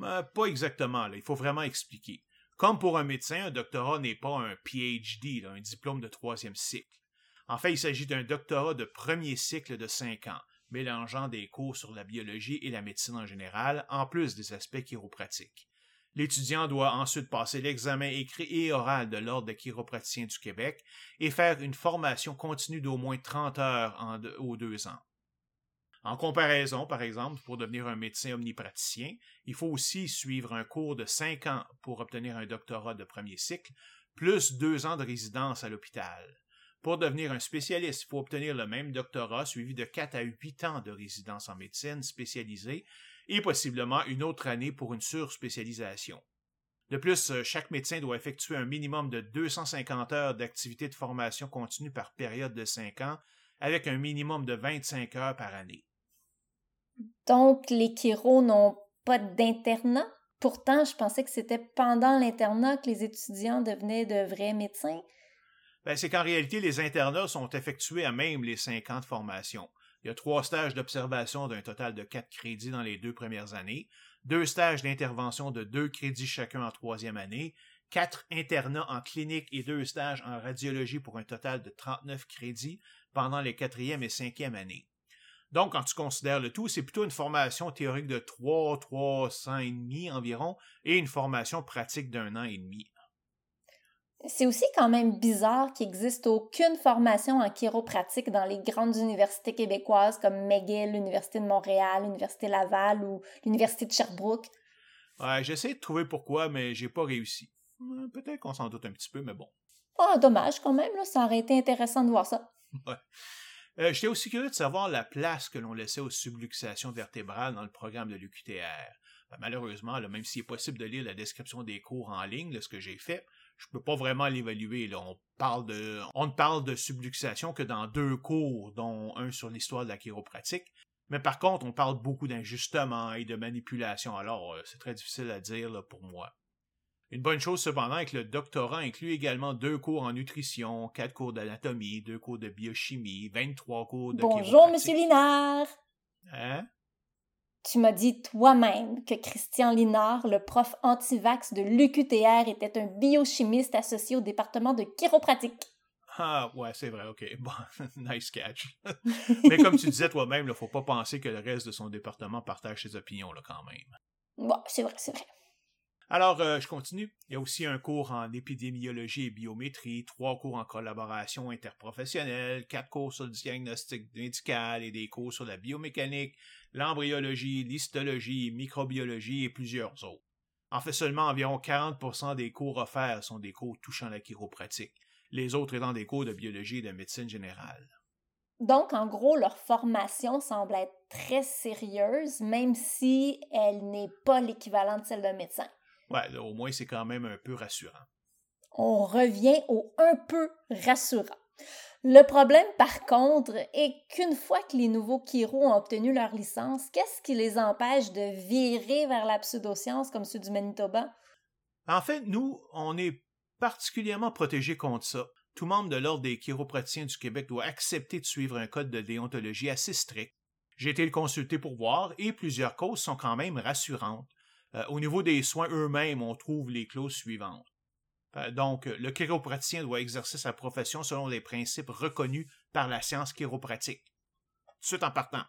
Euh, pas exactement, il faut vraiment expliquer. Comme pour un médecin, un doctorat n'est pas un PhD, un diplôme de troisième cycle. En fait, il s'agit d'un doctorat de premier cycle de cinq ans, mélangeant des cours sur la biologie et la médecine en général, en plus des aspects chiropratiques. L'étudiant doit ensuite passer l'examen écrit et oral de l'Ordre des chiropraticiens du Québec et faire une formation continue d'au moins 30 heures en aux deux ans. En comparaison, par exemple, pour devenir un médecin omnipraticien, il faut aussi suivre un cours de cinq ans pour obtenir un doctorat de premier cycle, plus deux ans de résidence à l'hôpital. Pour devenir un spécialiste, il faut obtenir le même doctorat suivi de quatre à huit ans de résidence en médecine spécialisée et possiblement une autre année pour une surspécialisation. De plus, chaque médecin doit effectuer un minimum de 250 heures d'activité de formation continue par période de cinq ans, avec un minimum de 25 heures par année. Donc, les chiro n'ont pas d'internat? Pourtant, je pensais que c'était pendant l'internat que les étudiants devenaient de vrais médecins. Ben, c'est qu'en réalité, les internats sont effectués à même les cinq ans de formation. Il y a trois stages d'observation d'un total de quatre crédits dans les deux premières années, deux stages d'intervention de deux crédits chacun en troisième année, quatre internats en clinique et deux stages en radiologie pour un total de 39 crédits pendant les quatrième et cinquième années. Donc, quand tu considères le tout, c'est plutôt une formation théorique de 3, 3 ans et demi environ, et une formation pratique d'un an et demi. C'est aussi quand même bizarre qu'il n'existe aucune formation en chiropratique dans les grandes universités québécoises comme McGill, l'Université de Montréal, l'Université Laval ou l'Université de Sherbrooke. Ouais, j'essaie de trouver pourquoi, mais j'ai pas réussi. Peut-être qu'on s'en doute un petit peu, mais bon. Ah, dommage quand même, là, ça aurait été intéressant de voir ça. Ouais. Euh, j'étais aussi curieux de savoir la place que l'on laissait aux subluxations vertébrales dans le programme de l'UQTR. Ben, malheureusement, même s'il est possible de lire la description des cours en ligne, ce que j'ai fait, je ne peux pas vraiment l'évaluer. On ne parle de subluxation que dans deux cours, dont un sur l'histoire de la chiropratique. Mais par contre, on parle beaucoup d'injustement et de manipulation. Alors, euh, c'est très difficile à dire pour moi. Une bonne chose cependant est que le doctorat inclut également deux cours en nutrition, quatre cours d'anatomie, deux cours de biochimie, 23 cours de Bonjour, Monsieur Linard! Hein? Tu m'as dit toi-même que Christian Linard, le prof anti-vax de l'UQTR, était un biochimiste associé au département de chiropratique. Ah, ouais, c'est vrai, ok. Bon, nice catch. Mais comme tu disais toi-même, il ne faut pas penser que le reste de son département partage ses opinions, là, quand même. Bon, c'est vrai, c'est vrai. Alors, euh, je continue. Il y a aussi un cours en épidémiologie et biométrie, trois cours en collaboration interprofessionnelle, quatre cours sur le diagnostic médical et des cours sur la biomécanique, l'embryologie, l'histologie, microbiologie et plusieurs autres. En fait, seulement environ 40% des cours offerts sont des cours touchant la chiropratique, les autres étant des cours de biologie et de médecine générale. Donc, en gros, leur formation semble être très sérieuse, même si elle n'est pas l'équivalent de celle d'un médecin. Ouais, au moins, c'est quand même un peu rassurant. On revient au un peu rassurant. Le problème, par contre, est qu'une fois que les nouveaux Kiro ont obtenu leur licence, qu'est-ce qui les empêche de virer vers la pseudoscience comme ceux du Manitoba? En fait, nous, on est particulièrement protégés contre ça. Tout membre de l'Ordre des chiropraticiens du Québec doit accepter de suivre un code de déontologie assez strict. J'ai été le consulter pour voir et plusieurs causes sont quand même rassurantes. Euh, au niveau des soins eux-mêmes, on trouve les clauses suivantes. Euh, donc, le chiropraticien doit exercer sa profession selon les principes reconnus par la science chiropratique. Tout de suite en partant.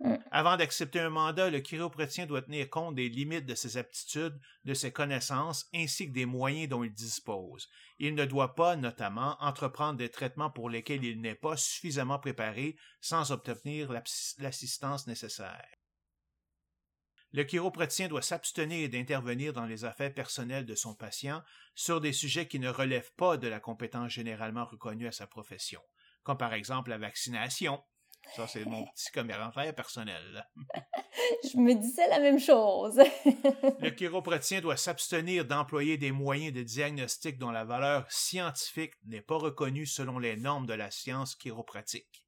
Mm. Avant d'accepter un mandat, le chiropraticien doit tenir compte des limites de ses aptitudes, de ses connaissances, ainsi que des moyens dont il dispose. Il ne doit pas, notamment, entreprendre des traitements pour lesquels il n'est pas suffisamment préparé sans obtenir l'assistance nécessaire. Le chiropraticien doit s'abstenir d'intervenir dans les affaires personnelles de son patient sur des sujets qui ne relèvent pas de la compétence généralement reconnue à sa profession, comme par exemple la vaccination. Ça, c'est mon petit commentaire personnel. Je me disais la même chose. le chiropraticien doit s'abstenir d'employer des moyens de diagnostic dont la valeur scientifique n'est pas reconnue selon les normes de la science chiropratique.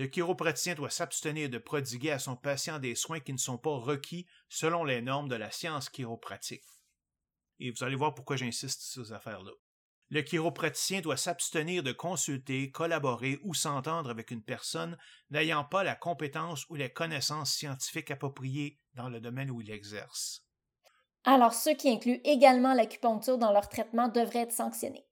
Le chiropraticien doit s'abstenir de prodiguer à son patient des soins qui ne sont pas requis selon les normes de la science chiropratique. Et vous allez voir pourquoi j'insiste sur ces affaires-là. Le chiropraticien doit s'abstenir de consulter, collaborer ou s'entendre avec une personne n'ayant pas la compétence ou les connaissances scientifiques appropriées dans le domaine où il exerce. Alors ceux qui incluent également l'acupuncture dans leur traitement devraient être sanctionnés.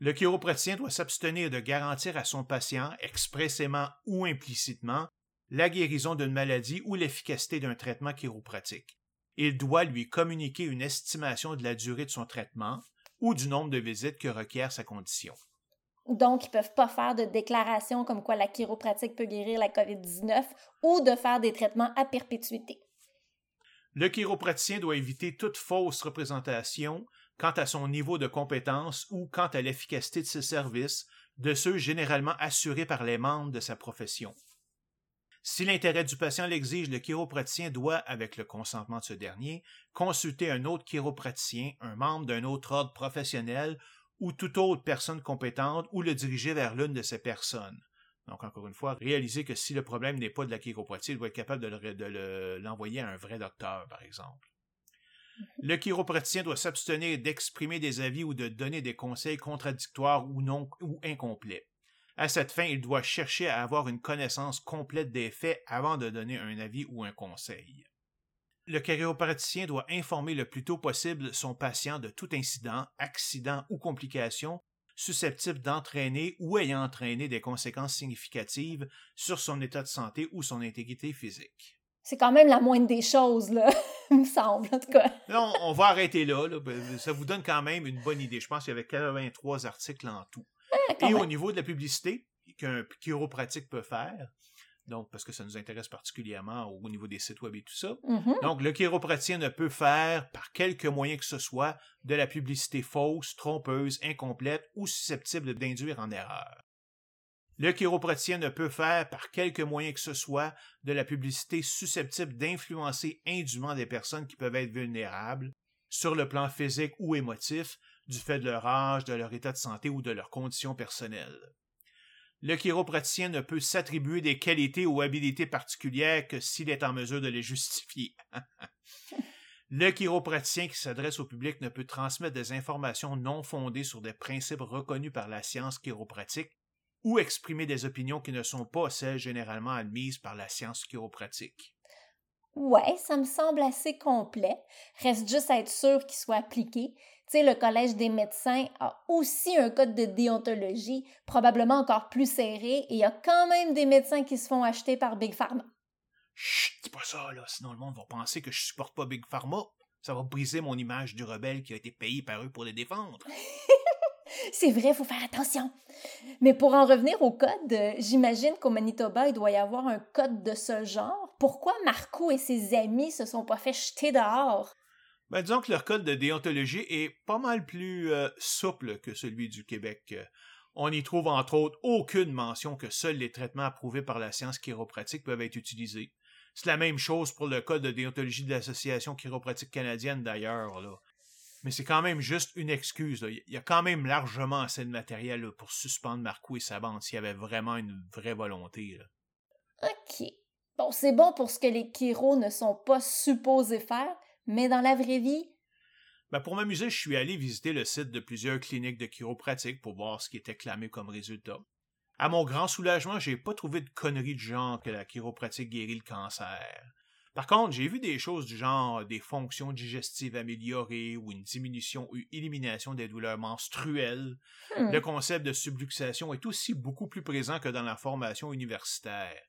Le chiropraticien doit s'abstenir de garantir à son patient, expressément ou implicitement, la guérison d'une maladie ou l'efficacité d'un traitement chiropratique. Il doit lui communiquer une estimation de la durée de son traitement ou du nombre de visites que requiert sa condition. Donc, ils ne peuvent pas faire de déclaration comme quoi la chiropratique peut guérir la COVID-19 ou de faire des traitements à perpétuité. Le chiropraticien doit éviter toute fausse représentation quant à son niveau de compétence ou quant à l'efficacité de ses services, de ceux généralement assurés par les membres de sa profession. Si l'intérêt du patient l'exige, le chiropraticien doit, avec le consentement de ce dernier, consulter un autre chiropraticien, un membre d'un autre ordre professionnel ou toute autre personne compétente ou le diriger vers l'une de ces personnes. Donc, encore une fois, réaliser que si le problème n'est pas de la chiropratie, il doit être capable de l'envoyer à un vrai docteur, par exemple. Le chiropraticien doit s'abstenir d'exprimer des avis ou de donner des conseils contradictoires ou incomplets. À cette fin, il doit chercher à avoir une connaissance complète des faits avant de donner un avis ou un conseil. Le chiropraticien doit informer le plus tôt possible son patient de tout incident, accident ou complication susceptible d'entraîner ou ayant entraîné des conséquences significatives sur son état de santé ou son intégrité physique. C'est quand même la moindre des choses, là, il me semble, en tout cas. On va arrêter là, ben, Ça vous donne quand même une bonne idée. Je pense qu'il y avait 83 articles en tout. Et au niveau de la publicité qu'un chiropratique peut faire, donc parce que ça nous intéresse particulièrement au niveau des sites web et tout ça. Mm-hmm. Donc, le chiropraticien ne peut faire, par quelque moyen que ce soit, de la publicité fausse, trompeuse, incomplète ou susceptible d'induire en erreur. Le chiropraticien ne peut faire, par quelque moyen que ce soit, de la publicité susceptible d'influencer indûment des personnes qui peuvent être vulnérables, sur le plan physique ou émotif, du fait de leur âge, de leur état de santé ou de leurs conditions personnelles. Le chiropraticien ne peut s'attribuer des qualités ou habilités particulières que s'il est en mesure de les justifier. le chiropraticien qui s'adresse au public ne peut transmettre des informations non fondées sur des principes reconnus par la science chiropratique ou exprimer des opinions qui ne sont pas celles généralement admises par la science chiropratique? Ouais, ça me semble assez complet. Reste juste à être sûr qu'il soit appliqué. Tu sais, le Collège des médecins a aussi un code de déontologie, probablement encore plus serré, et il y a quand même des médecins qui se font acheter par Big Pharma. Chut, dis pas ça, là, sinon le monde va penser que je supporte pas Big Pharma. Ça va briser mon image du rebelle qui a été payé par eux pour les défendre. C'est vrai, il faut faire attention. Mais pour en revenir au code, euh, j'imagine qu'au Manitoba, il doit y avoir un code de ce genre. Pourquoi Marco et ses amis se sont pas fait jeter dehors? Ben, disons que leur code de déontologie est pas mal plus euh, souple que celui du Québec. On y trouve entre autres aucune mention que seuls les traitements approuvés par la science chiropratique peuvent être utilisés. C'est la même chose pour le code de déontologie de l'Association chiropratique canadienne d'ailleurs. Mais c'est quand même juste une excuse. Il y a quand même largement assez de matériel pour suspendre Marco et sa bande s'il y avait vraiment une vraie volonté. OK. Bon, c'est bon pour ce que les chiros ne sont pas supposés faire, mais dans la vraie vie? Ben pour m'amuser, je suis allé visiter le site de plusieurs cliniques de chiropratique pour voir ce qui était clamé comme résultat. À mon grand soulagement, j'ai pas trouvé de conneries de genre que la chiropratique guérit le cancer. Par contre, j'ai vu des choses du genre des fonctions digestives améliorées ou une diminution ou élimination des douleurs menstruelles. Hmm. Le concept de subluxation est aussi beaucoup plus présent que dans la formation universitaire.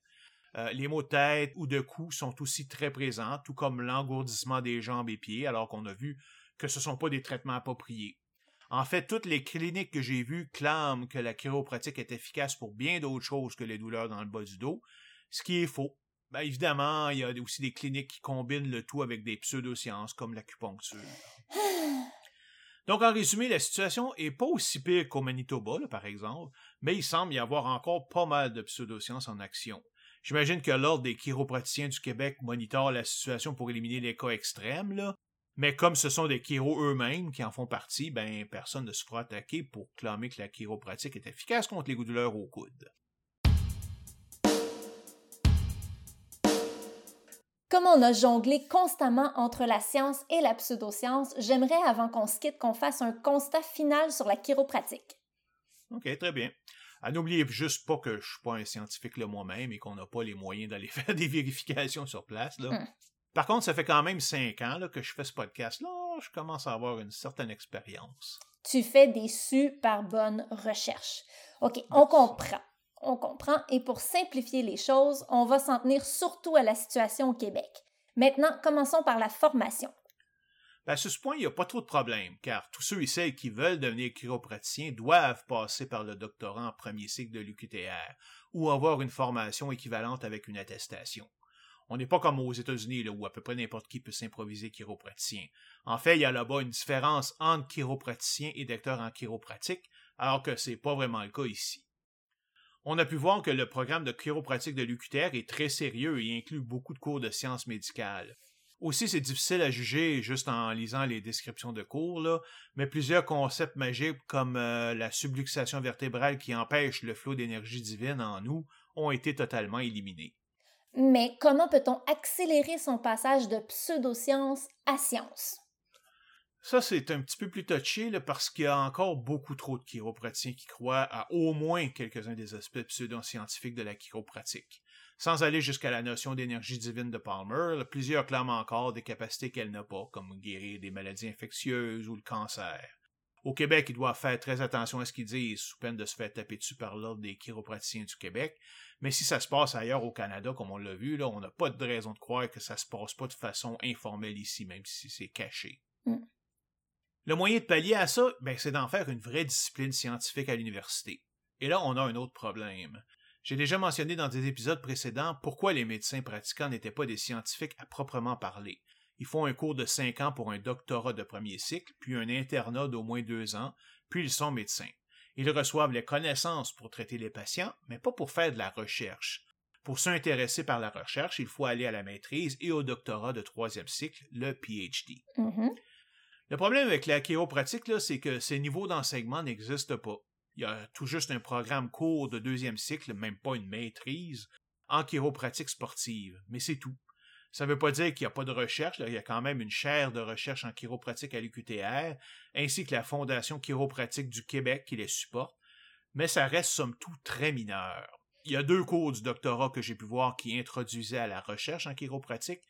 Euh, les maux de tête ou de cou sont aussi très présents, tout comme l'engourdissement des jambes et pieds, alors qu'on a vu que ce ne sont pas des traitements appropriés. En fait, toutes les cliniques que j'ai vues clament que la chiropratique est efficace pour bien d'autres choses que les douleurs dans le bas du dos, ce qui est faux. Ben, évidemment, il y a aussi des cliniques qui combinent le tout avec des pseudosciences comme l'acupuncture. Donc, en résumé, la situation est pas aussi pire qu'au Manitoba, par exemple, mais il semble y avoir encore pas mal de pseudosciences en action. J'imagine que l'Ordre des chiropraticiens du Québec monitore la situation pour éliminer les cas extrêmes, là, mais comme ce sont des chiro eux-mêmes qui en font partie, ben personne ne se fera attaquer pour clamer que la chiropratique est efficace contre les douleurs au coude. Comme on a jonglé constamment entre la science et la pseudoscience, j'aimerais, avant qu'on se quitte, qu'on fasse un constat final sur la chiropratique. OK, très bien. Ah, n'oubliez juste pas que je suis pas un scientifique là moi-même et qu'on n'a pas les moyens d'aller faire des vérifications sur place. Là. Hmm. Par contre, ça fait quand même cinq ans là, que je fais ce podcast-là. Je commence à avoir une certaine expérience. Tu fais des super bonnes recherches. OK, on comprend on comprend, et pour simplifier les choses, on va s'en tenir surtout à la situation au Québec. Maintenant, commençons par la formation. Ben, à ce point, il n'y a pas trop de problème, car tous ceux et celles qui veulent devenir chiropraticiens doivent passer par le doctorat en premier cycle de l'UQTR ou avoir une formation équivalente avec une attestation. On n'est pas comme aux États-Unis, où à peu près n'importe qui peut s'improviser chiropraticien. En fait, il y a là-bas une différence entre chiropraticien et docteur en chiropratique, alors que c'est pas vraiment le cas ici. On a pu voir que le programme de chiropratique de l'UQTR est très sérieux et inclut beaucoup de cours de sciences médicales. Aussi, c'est difficile à juger juste en lisant les descriptions de cours, mais plusieurs concepts magiques comme euh, la subluxation vertébrale qui empêche le flot d'énergie divine en nous ont été totalement éliminés. Mais comment peut-on accélérer son passage de pseudoscience à science? Ça, c'est un petit peu plus touché parce qu'il y a encore beaucoup trop de chiropraticiens qui croient à au moins quelques-uns des aspects pseudo-scientifiques de la chiropratique. Sans aller jusqu'à la notion d'énergie divine de Palmer, plusieurs clament encore des capacités qu'elle n'a pas, comme guérir des maladies infectieuses ou le cancer. Au Québec, ils doivent faire très attention à ce qu'ils disent, sous peine de se faire taper dessus par l'ordre des chiropraticiens du Québec. Mais si ça se passe ailleurs au Canada, comme on l'a vu, là, on n'a pas de raison de croire que ça se passe pas de façon informelle ici, même si c'est caché. Mm. Le moyen de pallier à ça, ben, c'est d'en faire une vraie discipline scientifique à l'université. Et là, on a un autre problème. J'ai déjà mentionné dans des épisodes précédents pourquoi les médecins pratiquants n'étaient pas des scientifiques à proprement parler. Ils font un cours de cinq ans pour un doctorat de premier cycle, puis un internat d'au moins deux ans, puis ils sont médecins. Ils reçoivent les connaissances pour traiter les patients, mais pas pour faire de la recherche. Pour s'intéresser par la recherche, il faut aller à la maîtrise et au doctorat de troisième cycle, le PhD. Mm-hmm. Le problème avec la chiropratique, c'est que ces niveaux d'enseignement n'existent pas. Il y a tout juste un programme court de deuxième cycle, même pas une maîtrise, en chiropratique sportive, mais c'est tout. Ça ne veut pas dire qu'il n'y a pas de recherche, il y a quand même une chaire de recherche en chiropratique à l'UQTR, ainsi que la Fondation chiropratique du Québec qui les supporte, mais ça reste somme toute très mineur. Il y a deux cours du doctorat que j'ai pu voir qui introduisaient à la recherche en chiropratique,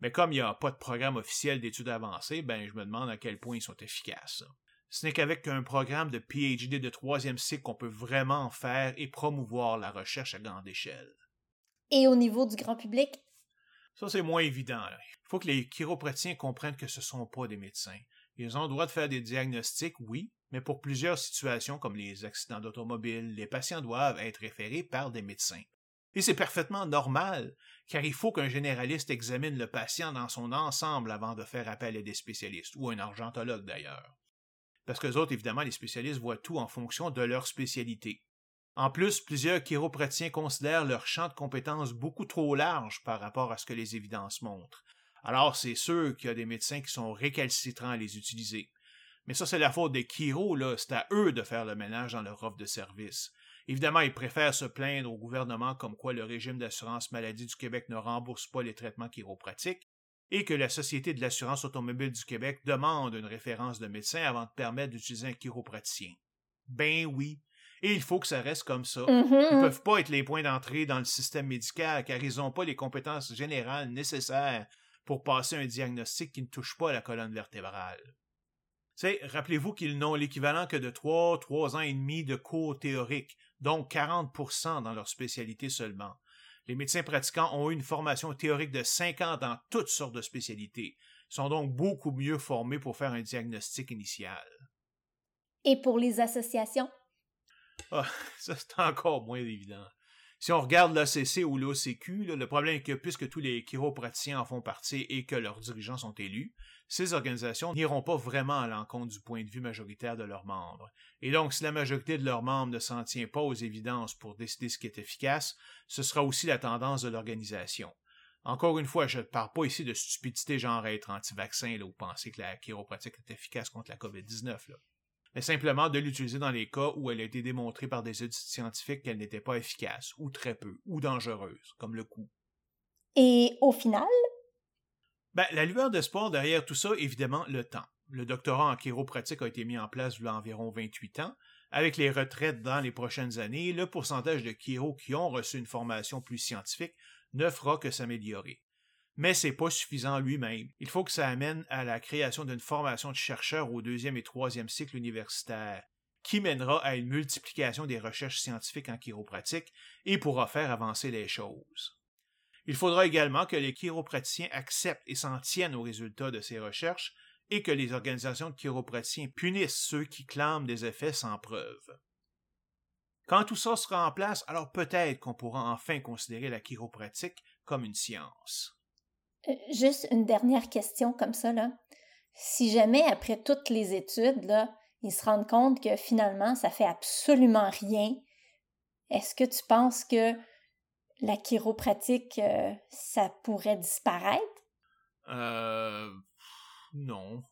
mais comme il n'y a pas de programme officiel d'études avancées, ben je me demande à quel point ils sont efficaces. Ce n'est qu'avec un programme de PhD de troisième cycle qu'on peut vraiment faire et promouvoir la recherche à grande échelle. Et au niveau du grand public? Ça, c'est moins évident. Il faut que les chiropraticiens comprennent que ce ne sont pas des médecins. Ils ont le droit de faire des diagnostics, oui, mais pour plusieurs situations comme les accidents d'automobile, les patients doivent être référés par des médecins. Et c'est parfaitement normal, car il faut qu'un généraliste examine le patient dans son ensemble avant de faire appel à des spécialistes, ou un argentologue d'ailleurs. Parce que les autres, évidemment, les spécialistes voient tout en fonction de leur spécialité. En plus, plusieurs chiropraticiens considèrent leur champ de compétences beaucoup trop large par rapport à ce que les évidences montrent. Alors, c'est sûr qu'il y a des médecins qui sont récalcitrants à les utiliser. Mais ça, c'est la faute des chiro, là. C'est à eux de faire le ménage dans leur offre de service. Évidemment, ils préfèrent se plaindre au gouvernement comme quoi le régime d'assurance maladie du Québec ne rembourse pas les traitements chiropratiques et que la Société de l'assurance automobile du Québec demande une référence de médecin avant de permettre d'utiliser un chiropraticien. Ben oui. Et il faut que ça reste comme ça. Mm-hmm. Ils ne peuvent pas être les points d'entrée dans le système médical car ils n'ont pas les compétences générales nécessaires pour passer un diagnostic qui ne touche pas à la colonne vertébrale rappelez-vous qu'ils n'ont l'équivalent que de trois, trois ans et demi de cours théoriques, donc 40% dans leur spécialité seulement. Les médecins pratiquants ont eu une formation théorique de cinq ans dans toutes sortes de spécialités, sont donc beaucoup mieux formés pour faire un diagnostic initial. Et pour les associations? Ah, ça c'est encore moins évident. Si on regarde l'ACC ou l'OCQ, le problème est que puisque tous les chiropraticiens en font partie et que leurs dirigeants sont élus, ces organisations n'iront pas vraiment à l'encontre du point de vue majoritaire de leurs membres. Et donc, si la majorité de leurs membres ne s'en tient pas aux évidences pour décider ce qui est efficace, ce sera aussi la tendance de l'organisation. Encore une fois, je ne parle pas ici de stupidité genre être anti-vaccin ou penser que la chiropratique est efficace contre la COVID-19 mais simplement de l'utiliser dans les cas où elle a été démontrée par des études scientifiques qu'elle n'était pas efficace, ou très peu, ou dangereuse, comme le coup. Et au final? Ben, la lueur d'espoir derrière tout ça, évidemment, le temps. Le doctorat en chiropratique a été mis en place il y a environ 28 ans. Avec les retraites dans les prochaines années, le pourcentage de chiro qui ont reçu une formation plus scientifique ne fera que s'améliorer mais c'est pas suffisant lui-même. Il faut que ça amène à la création d'une formation de chercheurs au deuxième et troisième cycle universitaire, qui mènera à une multiplication des recherches scientifiques en chiropratique et pourra faire avancer les choses. Il faudra également que les chiropraticiens acceptent et s'en tiennent aux résultats de ces recherches et que les organisations de chiropraticiens punissent ceux qui clament des effets sans preuve. Quand tout ça sera en place, alors peut-être qu'on pourra enfin considérer la chiropratique comme une science. Euh, juste une dernière question comme ça, là. Si jamais, après toutes les études, là, ils se rendent compte que finalement, ça fait absolument rien, est-ce que tu penses que la chiropratique, euh, ça pourrait disparaître? Euh. Non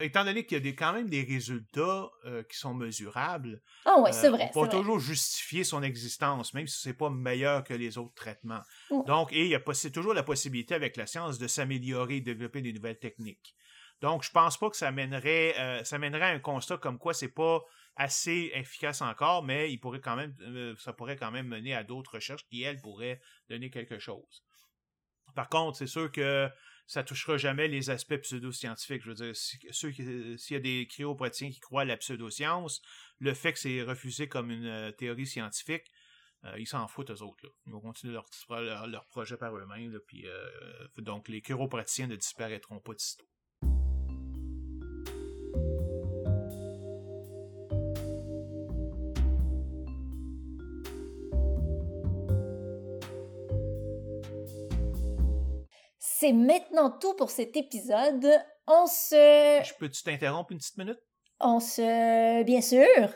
étant donné qu'il y a des, quand même des résultats euh, qui sont mesurables, oh ouais, c'est vrai, on toujours justifier son existence, même si c'est pas meilleur que les autres traitements. Donc, et il y a c'est toujours la possibilité avec la science de s'améliorer, de développer des nouvelles techniques. Donc, je pense pas que ça mènerait, ça mènerait à un constat comme quoi c'est pas assez efficace encore, mais il pourrait quand même, euh, ça pourrait quand même mener à d'autres recherches qui, elles, pourraient donner quelque chose. Par contre, c'est sûr que ça touchera jamais les aspects pseudo-scientifiques. Je veux dire, s'il y a des cryopraticiens qui croient à la pseudo-science, le fait que c'est refusé comme une euh, théorie scientifique, euh, ils s'en foutent eux autres. Ils vont continuer leur, projet par eux-mêmes. Euh, donc, les chiropraticiens ne disparaîtront pas d'ici c'est maintenant tout pour cet épisode. On se... Je peux-tu t'interrompre une petite minute? On se... Bien sûr.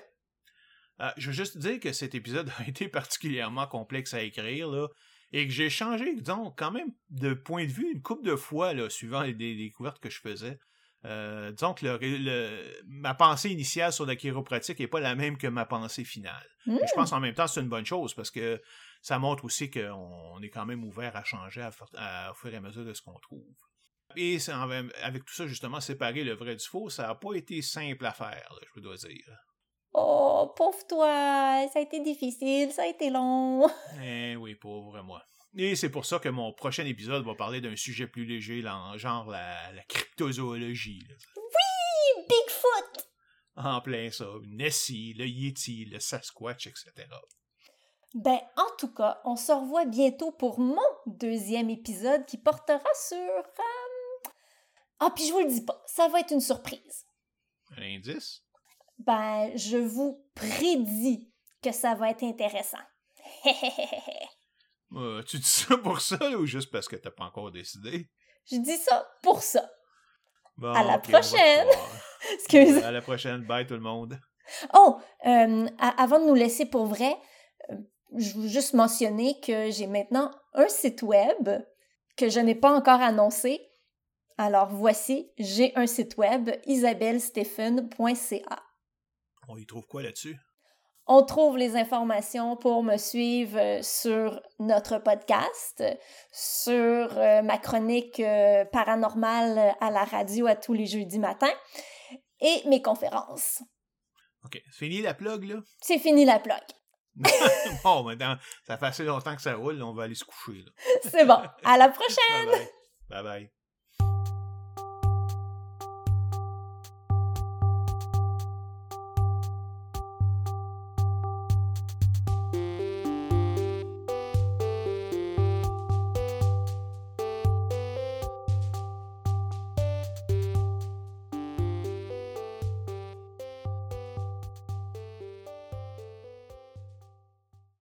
Euh, je veux juste dire que cet épisode a été particulièrement complexe à écrire, là, et que j'ai changé, disons, quand même de point de vue une couple de fois, là, suivant les, découvertes que je faisais. Euh, disons que le, ma pensée initiale sur la chiropratique n'est pas la même que ma pensée finale. Je hmm. pense en même temps que c'est une bonne chose parce que ça montre aussi qu'on est quand même ouvert à changer à, au fur et à mesure de ce qu'on trouve. Et avec tout ça, justement, séparer le vrai du faux, ça n'a pas été simple à faire, je dois dire. Oh, pauvre toi, ça a été difficile, ça a été long. Eh oui, pauvre moi. Et c'est pour ça que mon prochain épisode va parler d'un sujet plus léger, genre la, la cryptozoologie. Oui, Bigfoot! En plein ça, Nessie, le Yeti, le Sasquatch, etc. Ben, en tout cas, on se revoit bientôt pour mon deuxième épisode qui portera sur. Euh, ah, puis je vous le dis pas, ça va être une surprise. Un indice? Ben, je vous prédis que ça va être intéressant. euh, tu dis ça pour ça ou juste parce que t'as pas encore décidé? Je dis ça pour ça. à la prochaine! Excuse. À la prochaine. Bye tout le monde. Oh, euh, avant de nous laisser pour vrai, euh, je veux juste mentionner que j'ai maintenant un site web que je n'ai pas encore annoncé. Alors voici, j'ai un site web, isabellestephen.ca. On y trouve quoi là-dessus? On trouve les informations pour me suivre sur notre podcast, sur euh, ma chronique euh, paranormale à la radio à tous les jeudis matins et mes conférences. OK. C'est fini la plug, là? C'est fini la plug. bon, maintenant, ça fait assez longtemps que ça roule, on va aller se coucher. C'est bon. À la prochaine! bye. bye.